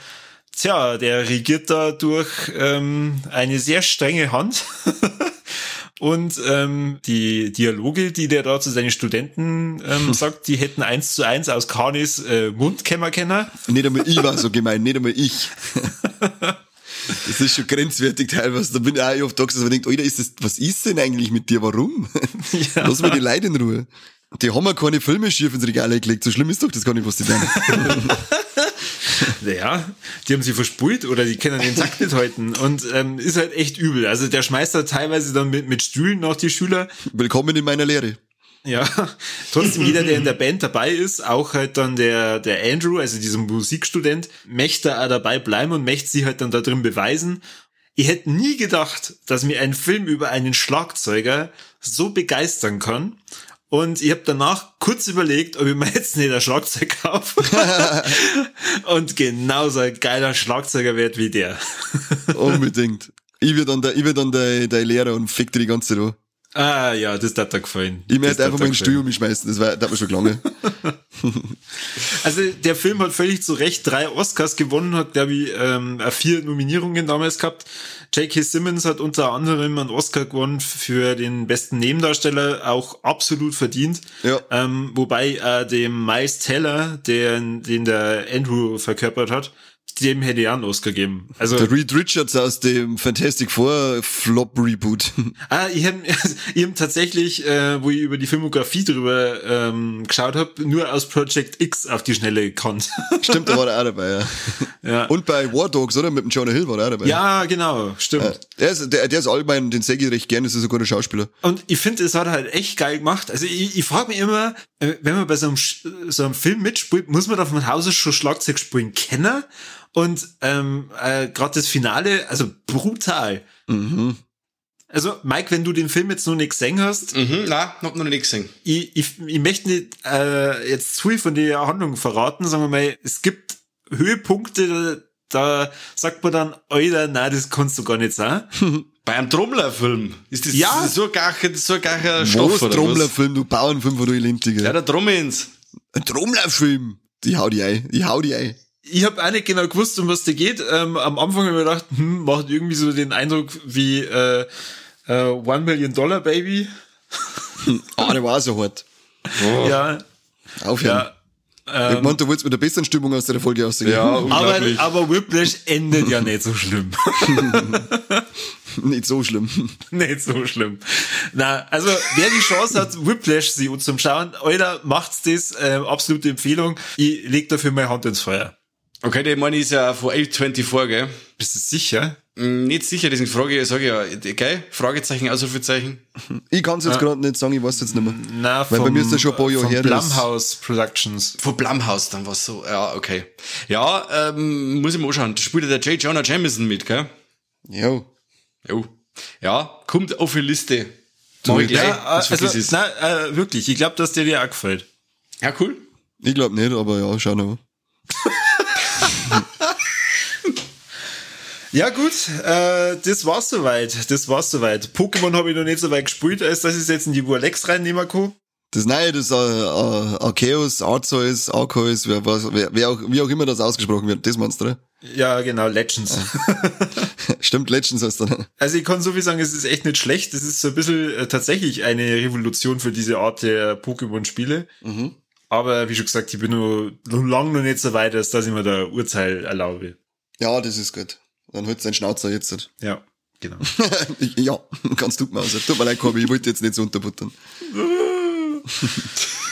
tja, der regiert da durch ähm, eine sehr strenge Hand. Und ähm, die Dialoge, die der da zu seinen Studenten ähm, sagt, die hätten eins zu eins aus Kanis äh, Mundkämmer kennen. Nicht einmal ich war so gemein, nicht einmal ich. Das ist schon grenzwertig teilweise. Da bin ich auch oft da gesessen und denke, Alter, ist das, was ist denn eigentlich mit dir? Warum? Ja. Lass mir die Leute in Ruhe. Die haben ja keine Filme schief ins Regal gelegt. So schlimm ist doch das gar nicht, was die tun. Ja, die haben sie verspult oder die können den Takt nicht halten. Und ähm, ist halt echt übel. Also der schmeißt da teilweise dann mit, mit Stühlen nach die Schüler. Willkommen in meiner Lehre. Ja, trotzdem jeder, der in der Band dabei ist, auch halt dann der, der Andrew, also dieser Musikstudent, möchte auch dabei bleiben und möchte sie halt dann da drin beweisen. Ich hätte nie gedacht, dass mir ein Film über einen Schlagzeuger so begeistern kann. Und ich habe danach kurz überlegt, ob ich mir jetzt nicht ein Schlagzeug kaufe. und genauso ein geiler Schlagzeuger wird wie der. Unbedingt. Ich werde dann der, ich werd dann der, der Lehrer und fick dir die ganze an. Ah ja, das hat da gefallen. Ich mir hätte einfach mal da den Stuhl um mich schmeißen, das war, das hat mir schon gelangen. Also der Film hat völlig zu Recht drei Oscars gewonnen, hat glaube ich ähm, vier Nominierungen damals gehabt. J.K. Simmons hat unter anderem einen Oscar gewonnen für den besten Nebendarsteller, auch absolut verdient. Ja. Ähm, wobei äh, dem Miles Teller, der, den der Andrew verkörpert hat, dem hätte ich auch einen Oscar geben. Also Der Reed Richards aus dem Fantastic Four Flop Reboot. Ah, ich habe ich hab tatsächlich, äh, wo ich über die Filmografie drüber ähm, geschaut habe, nur aus Project X auf die Schnelle gekannt. Stimmt, da war er auch dabei, ja. ja. Und bei War Dogs, oder? Mit dem Jonah Hill war er auch dabei. ja, genau, stimmt. Der ist, der, der ist allgemein, den sehe ich recht gern, das ist ein guter Schauspieler. Und ich finde, es hat halt echt geil gemacht. Also ich, ich frage mich immer, äh, wenn man bei so einem, so einem Film mitspielt, muss man da von Hause schon Schlagzeug spielen kennen? Und ähm, äh, gerade das Finale, also brutal. Mhm. Also Mike, wenn du den Film jetzt noch nicht gesehen hast, Mhm, nein, hab noch nicht gesehen. ich, ich, ich möchte nicht äh, jetzt zu viel von der Handlung verraten, sagen wir mal, es gibt Höhepunkte, da, da sagt man dann, Alter, nein, das kannst du gar nicht sein. Bei einem Trommlerfilm. Ist das, Ja. so gar, so gar Stoff Was oder? Trommlerfilm, du Bauernfilm von du Lintiger. Ja, der Trommels. Ein Trommlerfilm. Ich hau die ein, ich hau die ein. Ich habe auch nicht genau gewusst, um was da geht. Ähm, am Anfang habe ich mir gedacht, hm, macht irgendwie so den Eindruck wie äh, äh, One Million Dollar Baby. Ah, der war auch so hart. Ja, Aufhören. ja. ich meinte, du wolltest mit der besseren Stimmung aus der Folge ausgehen. Ja, Aber, aber Whiplash endet ja nicht so schlimm. Nicht so schlimm. nicht so schlimm. Na, also wer die Chance hat, Whiplash sie zum Schauen, Alter, macht's das, äh, absolute Empfehlung. Ich leg dafür meine Hand ins Feuer. Okay, der Mann ist ja von 824, gell? Bist du sicher? Hm, Nicht sicher, deswegen frage ich, sage ich ja, gell? Fragezeichen, Ausrufezeichen. Ich kann es jetzt gerade nicht sagen, ich weiß jetzt nicht mehr. Na, Weil bei mir ist das schon ein paar Jahre vom her, Blumhouse Productions. Von Blumhouse dann was so. Ja, okay. Ja, ähm, muss ich mal anschauen. Da spielt ja der J. Jonah Jameson mit, gell? Jo. Jo. Ja, kommt auf die Liste. Mach ich gleich, Ja, was also, ich's. na, äh, wirklich, ich glaube, dass der dir auch gefällt. Ja, cool. Ich glaube nicht, aber ja, schau noch. Ja gut, äh, das war's soweit. Das war's soweit. Pokémon habe ich noch nicht so weit gespielt, als dass ich jetzt in die Warlex reinnehmen kann. Das Neue, das äh, äh, Arceus, Arceus, Arceus, wer, was, wer, wer auch, wie auch immer das ausgesprochen wird, das meinst du, oder? Ja, genau, Legends. Stimmt, Legends heißt dann. Also ich kann so viel sagen, es ist echt nicht schlecht. Es ist so ein bisschen äh, tatsächlich eine Revolution für diese Art der Pokémon-Spiele. Aber wie schon gesagt, ich bin nur noch lang noch nicht so weit, als dass ich mir da Urteil erlaube. Ja, das ist gut. Dann hältst dein Schnauzer jetzt. Ja, genau. ja, kannst du mal. Also, tut mir leid, Kobi, ich wollte jetzt nicht so unterbuttern.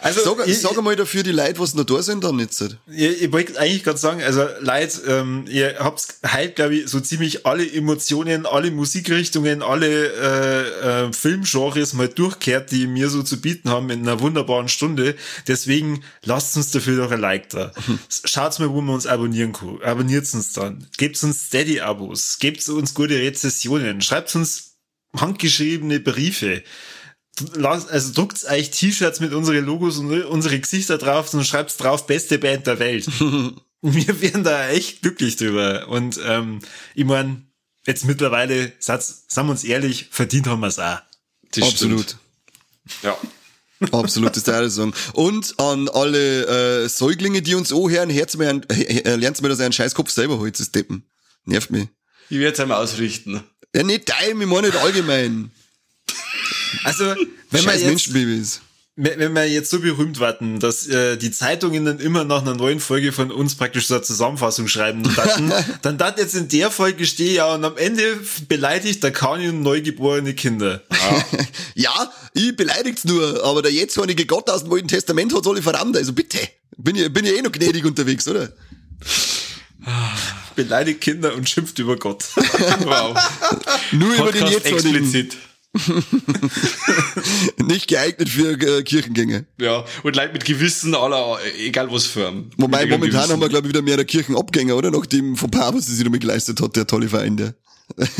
Also Sag, ich, sag mal dafür die Leute, was noch da sind, dann jetzt. Ich, ich wollte eigentlich gerade sagen, also Leute, ähm, ihr habt halt, glaube ich, so ziemlich alle Emotionen, alle Musikrichtungen, alle äh, äh, Filmgenres mal durchkehrt, die mir so zu bieten haben in einer wunderbaren Stunde. Deswegen lasst uns dafür doch ein Like da. Schaut mal, wo wir uns abonnieren können. Abonniert uns dann. Gebt uns Steady-Abos. Gebt uns gute Rezessionen. Schreibt uns handgeschriebene Briefe also druckt euch T-Shirts mit unseren Logos und unsere Gesichter drauf und schreibt drauf, beste Band der Welt. Wir wären da echt glücklich drüber. Und ähm, ich mein, jetzt mittlerweile, Satz, sagen wir uns ehrlich, verdient haben wir es auch. Das Absolut. Stimmt. Ja. Absolut, das darf ich sagen. Und an alle äh, Säuglinge, die uns anhören, hört's mir ein, äh, lernt's mir, dass ihr einen Scheißkopf selber holt, das Deppen. Nervt mich. Ich werde es einmal ausrichten. Ja, nicht dein, ich meine nicht allgemein. Also, wenn man jetzt, wenn wir jetzt so berühmt warten, dass äh, die Zeitungen dann immer nach einer neuen Folge von uns praktisch so eine Zusammenfassung schreiben, dann, dann dat jetzt in der Folge stehe ja und am Ende beleidigt der Kanion neugeborene Kinder. Ja, ich beleidigt's nur, aber der jetzige Gott aus dem Alten Testament hat's alle verrannt, also bitte. Bin ich, bin ich eh noch gnädig unterwegs, oder? Beleidigt Kinder und schimpft über Gott. Wow. Nur über den Podcast jetzigen, explizit. nicht geeignet für äh, Kirchengänge. Ja. Und Leute mit Gewissen aller, egal was für. ein- Wobei, momentan Gewissen. haben wir, glaube ich, wieder mehr der Kirchenabgänger, oder? Nach dem vom Paar, was sie sich damit geleistet hat, der tolle Verein, der.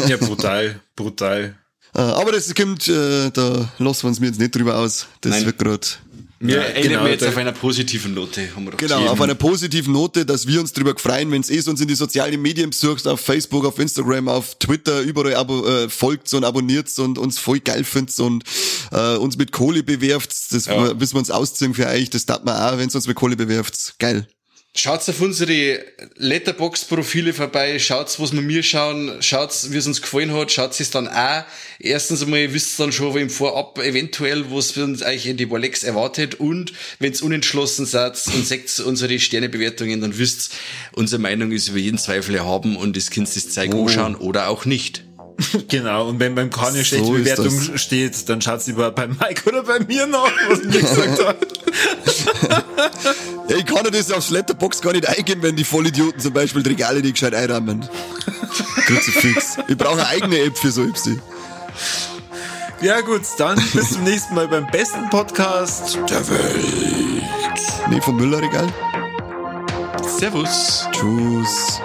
Ja, brutal, brutal. Äh, aber das kommt, äh, da lassen wir uns mir jetzt nicht drüber aus. Das Nein. wird grad Wir Ja, enden genau, wir jetzt auf einer positiven Note, haben wir doch Genau, auf einer positiven Note, dass wir uns drüber freuen, wenn es uns in die sozialen Medien besucht, auf Facebook, auf Instagram, auf Twitter, überall abo äh, folgt und abonniert und uns voll geil findet und äh, uns mit Kohle bewerft. Das Ja. müssen wir uns ausziehen für euch. Das tat man auch, wenn es uns mit Kohle bewerft. Geil. Schaut auf unsere Letterbox-Profile vorbei, schaut, was wir mir schauen, schaut, wie es uns gefallen hat, schaut es dann auch. Erstens einmal wisst ihr dann schon im Vorab eventuell, was uns eigentlich in die Walex erwartet und wenn es unentschlossen seid und seht unsere Sternebewertungen, dann wisst unsere Meinung ist über jeden Zweifel erhaben und das Kind das Zeug anschauen oder auch nicht. Genau, und wenn beim Kanye schlechte So ist Bewertung steht, dann schaut's lieber beim Mike oder bei mir nach, was mir gesagt. Ja, ich kann ja das aufs Letterbox gar nicht eingehen, wenn die Vollidioten zum Beispiel die Regale nicht gescheit einrahmen. Kruzifix. Ich brauche eine eigene App für so Ipsi. Ja gut, dann bis zum nächsten Mal beim besten Podcast der Welt. Nee, vom Müllerregal. Servus. Tschüss.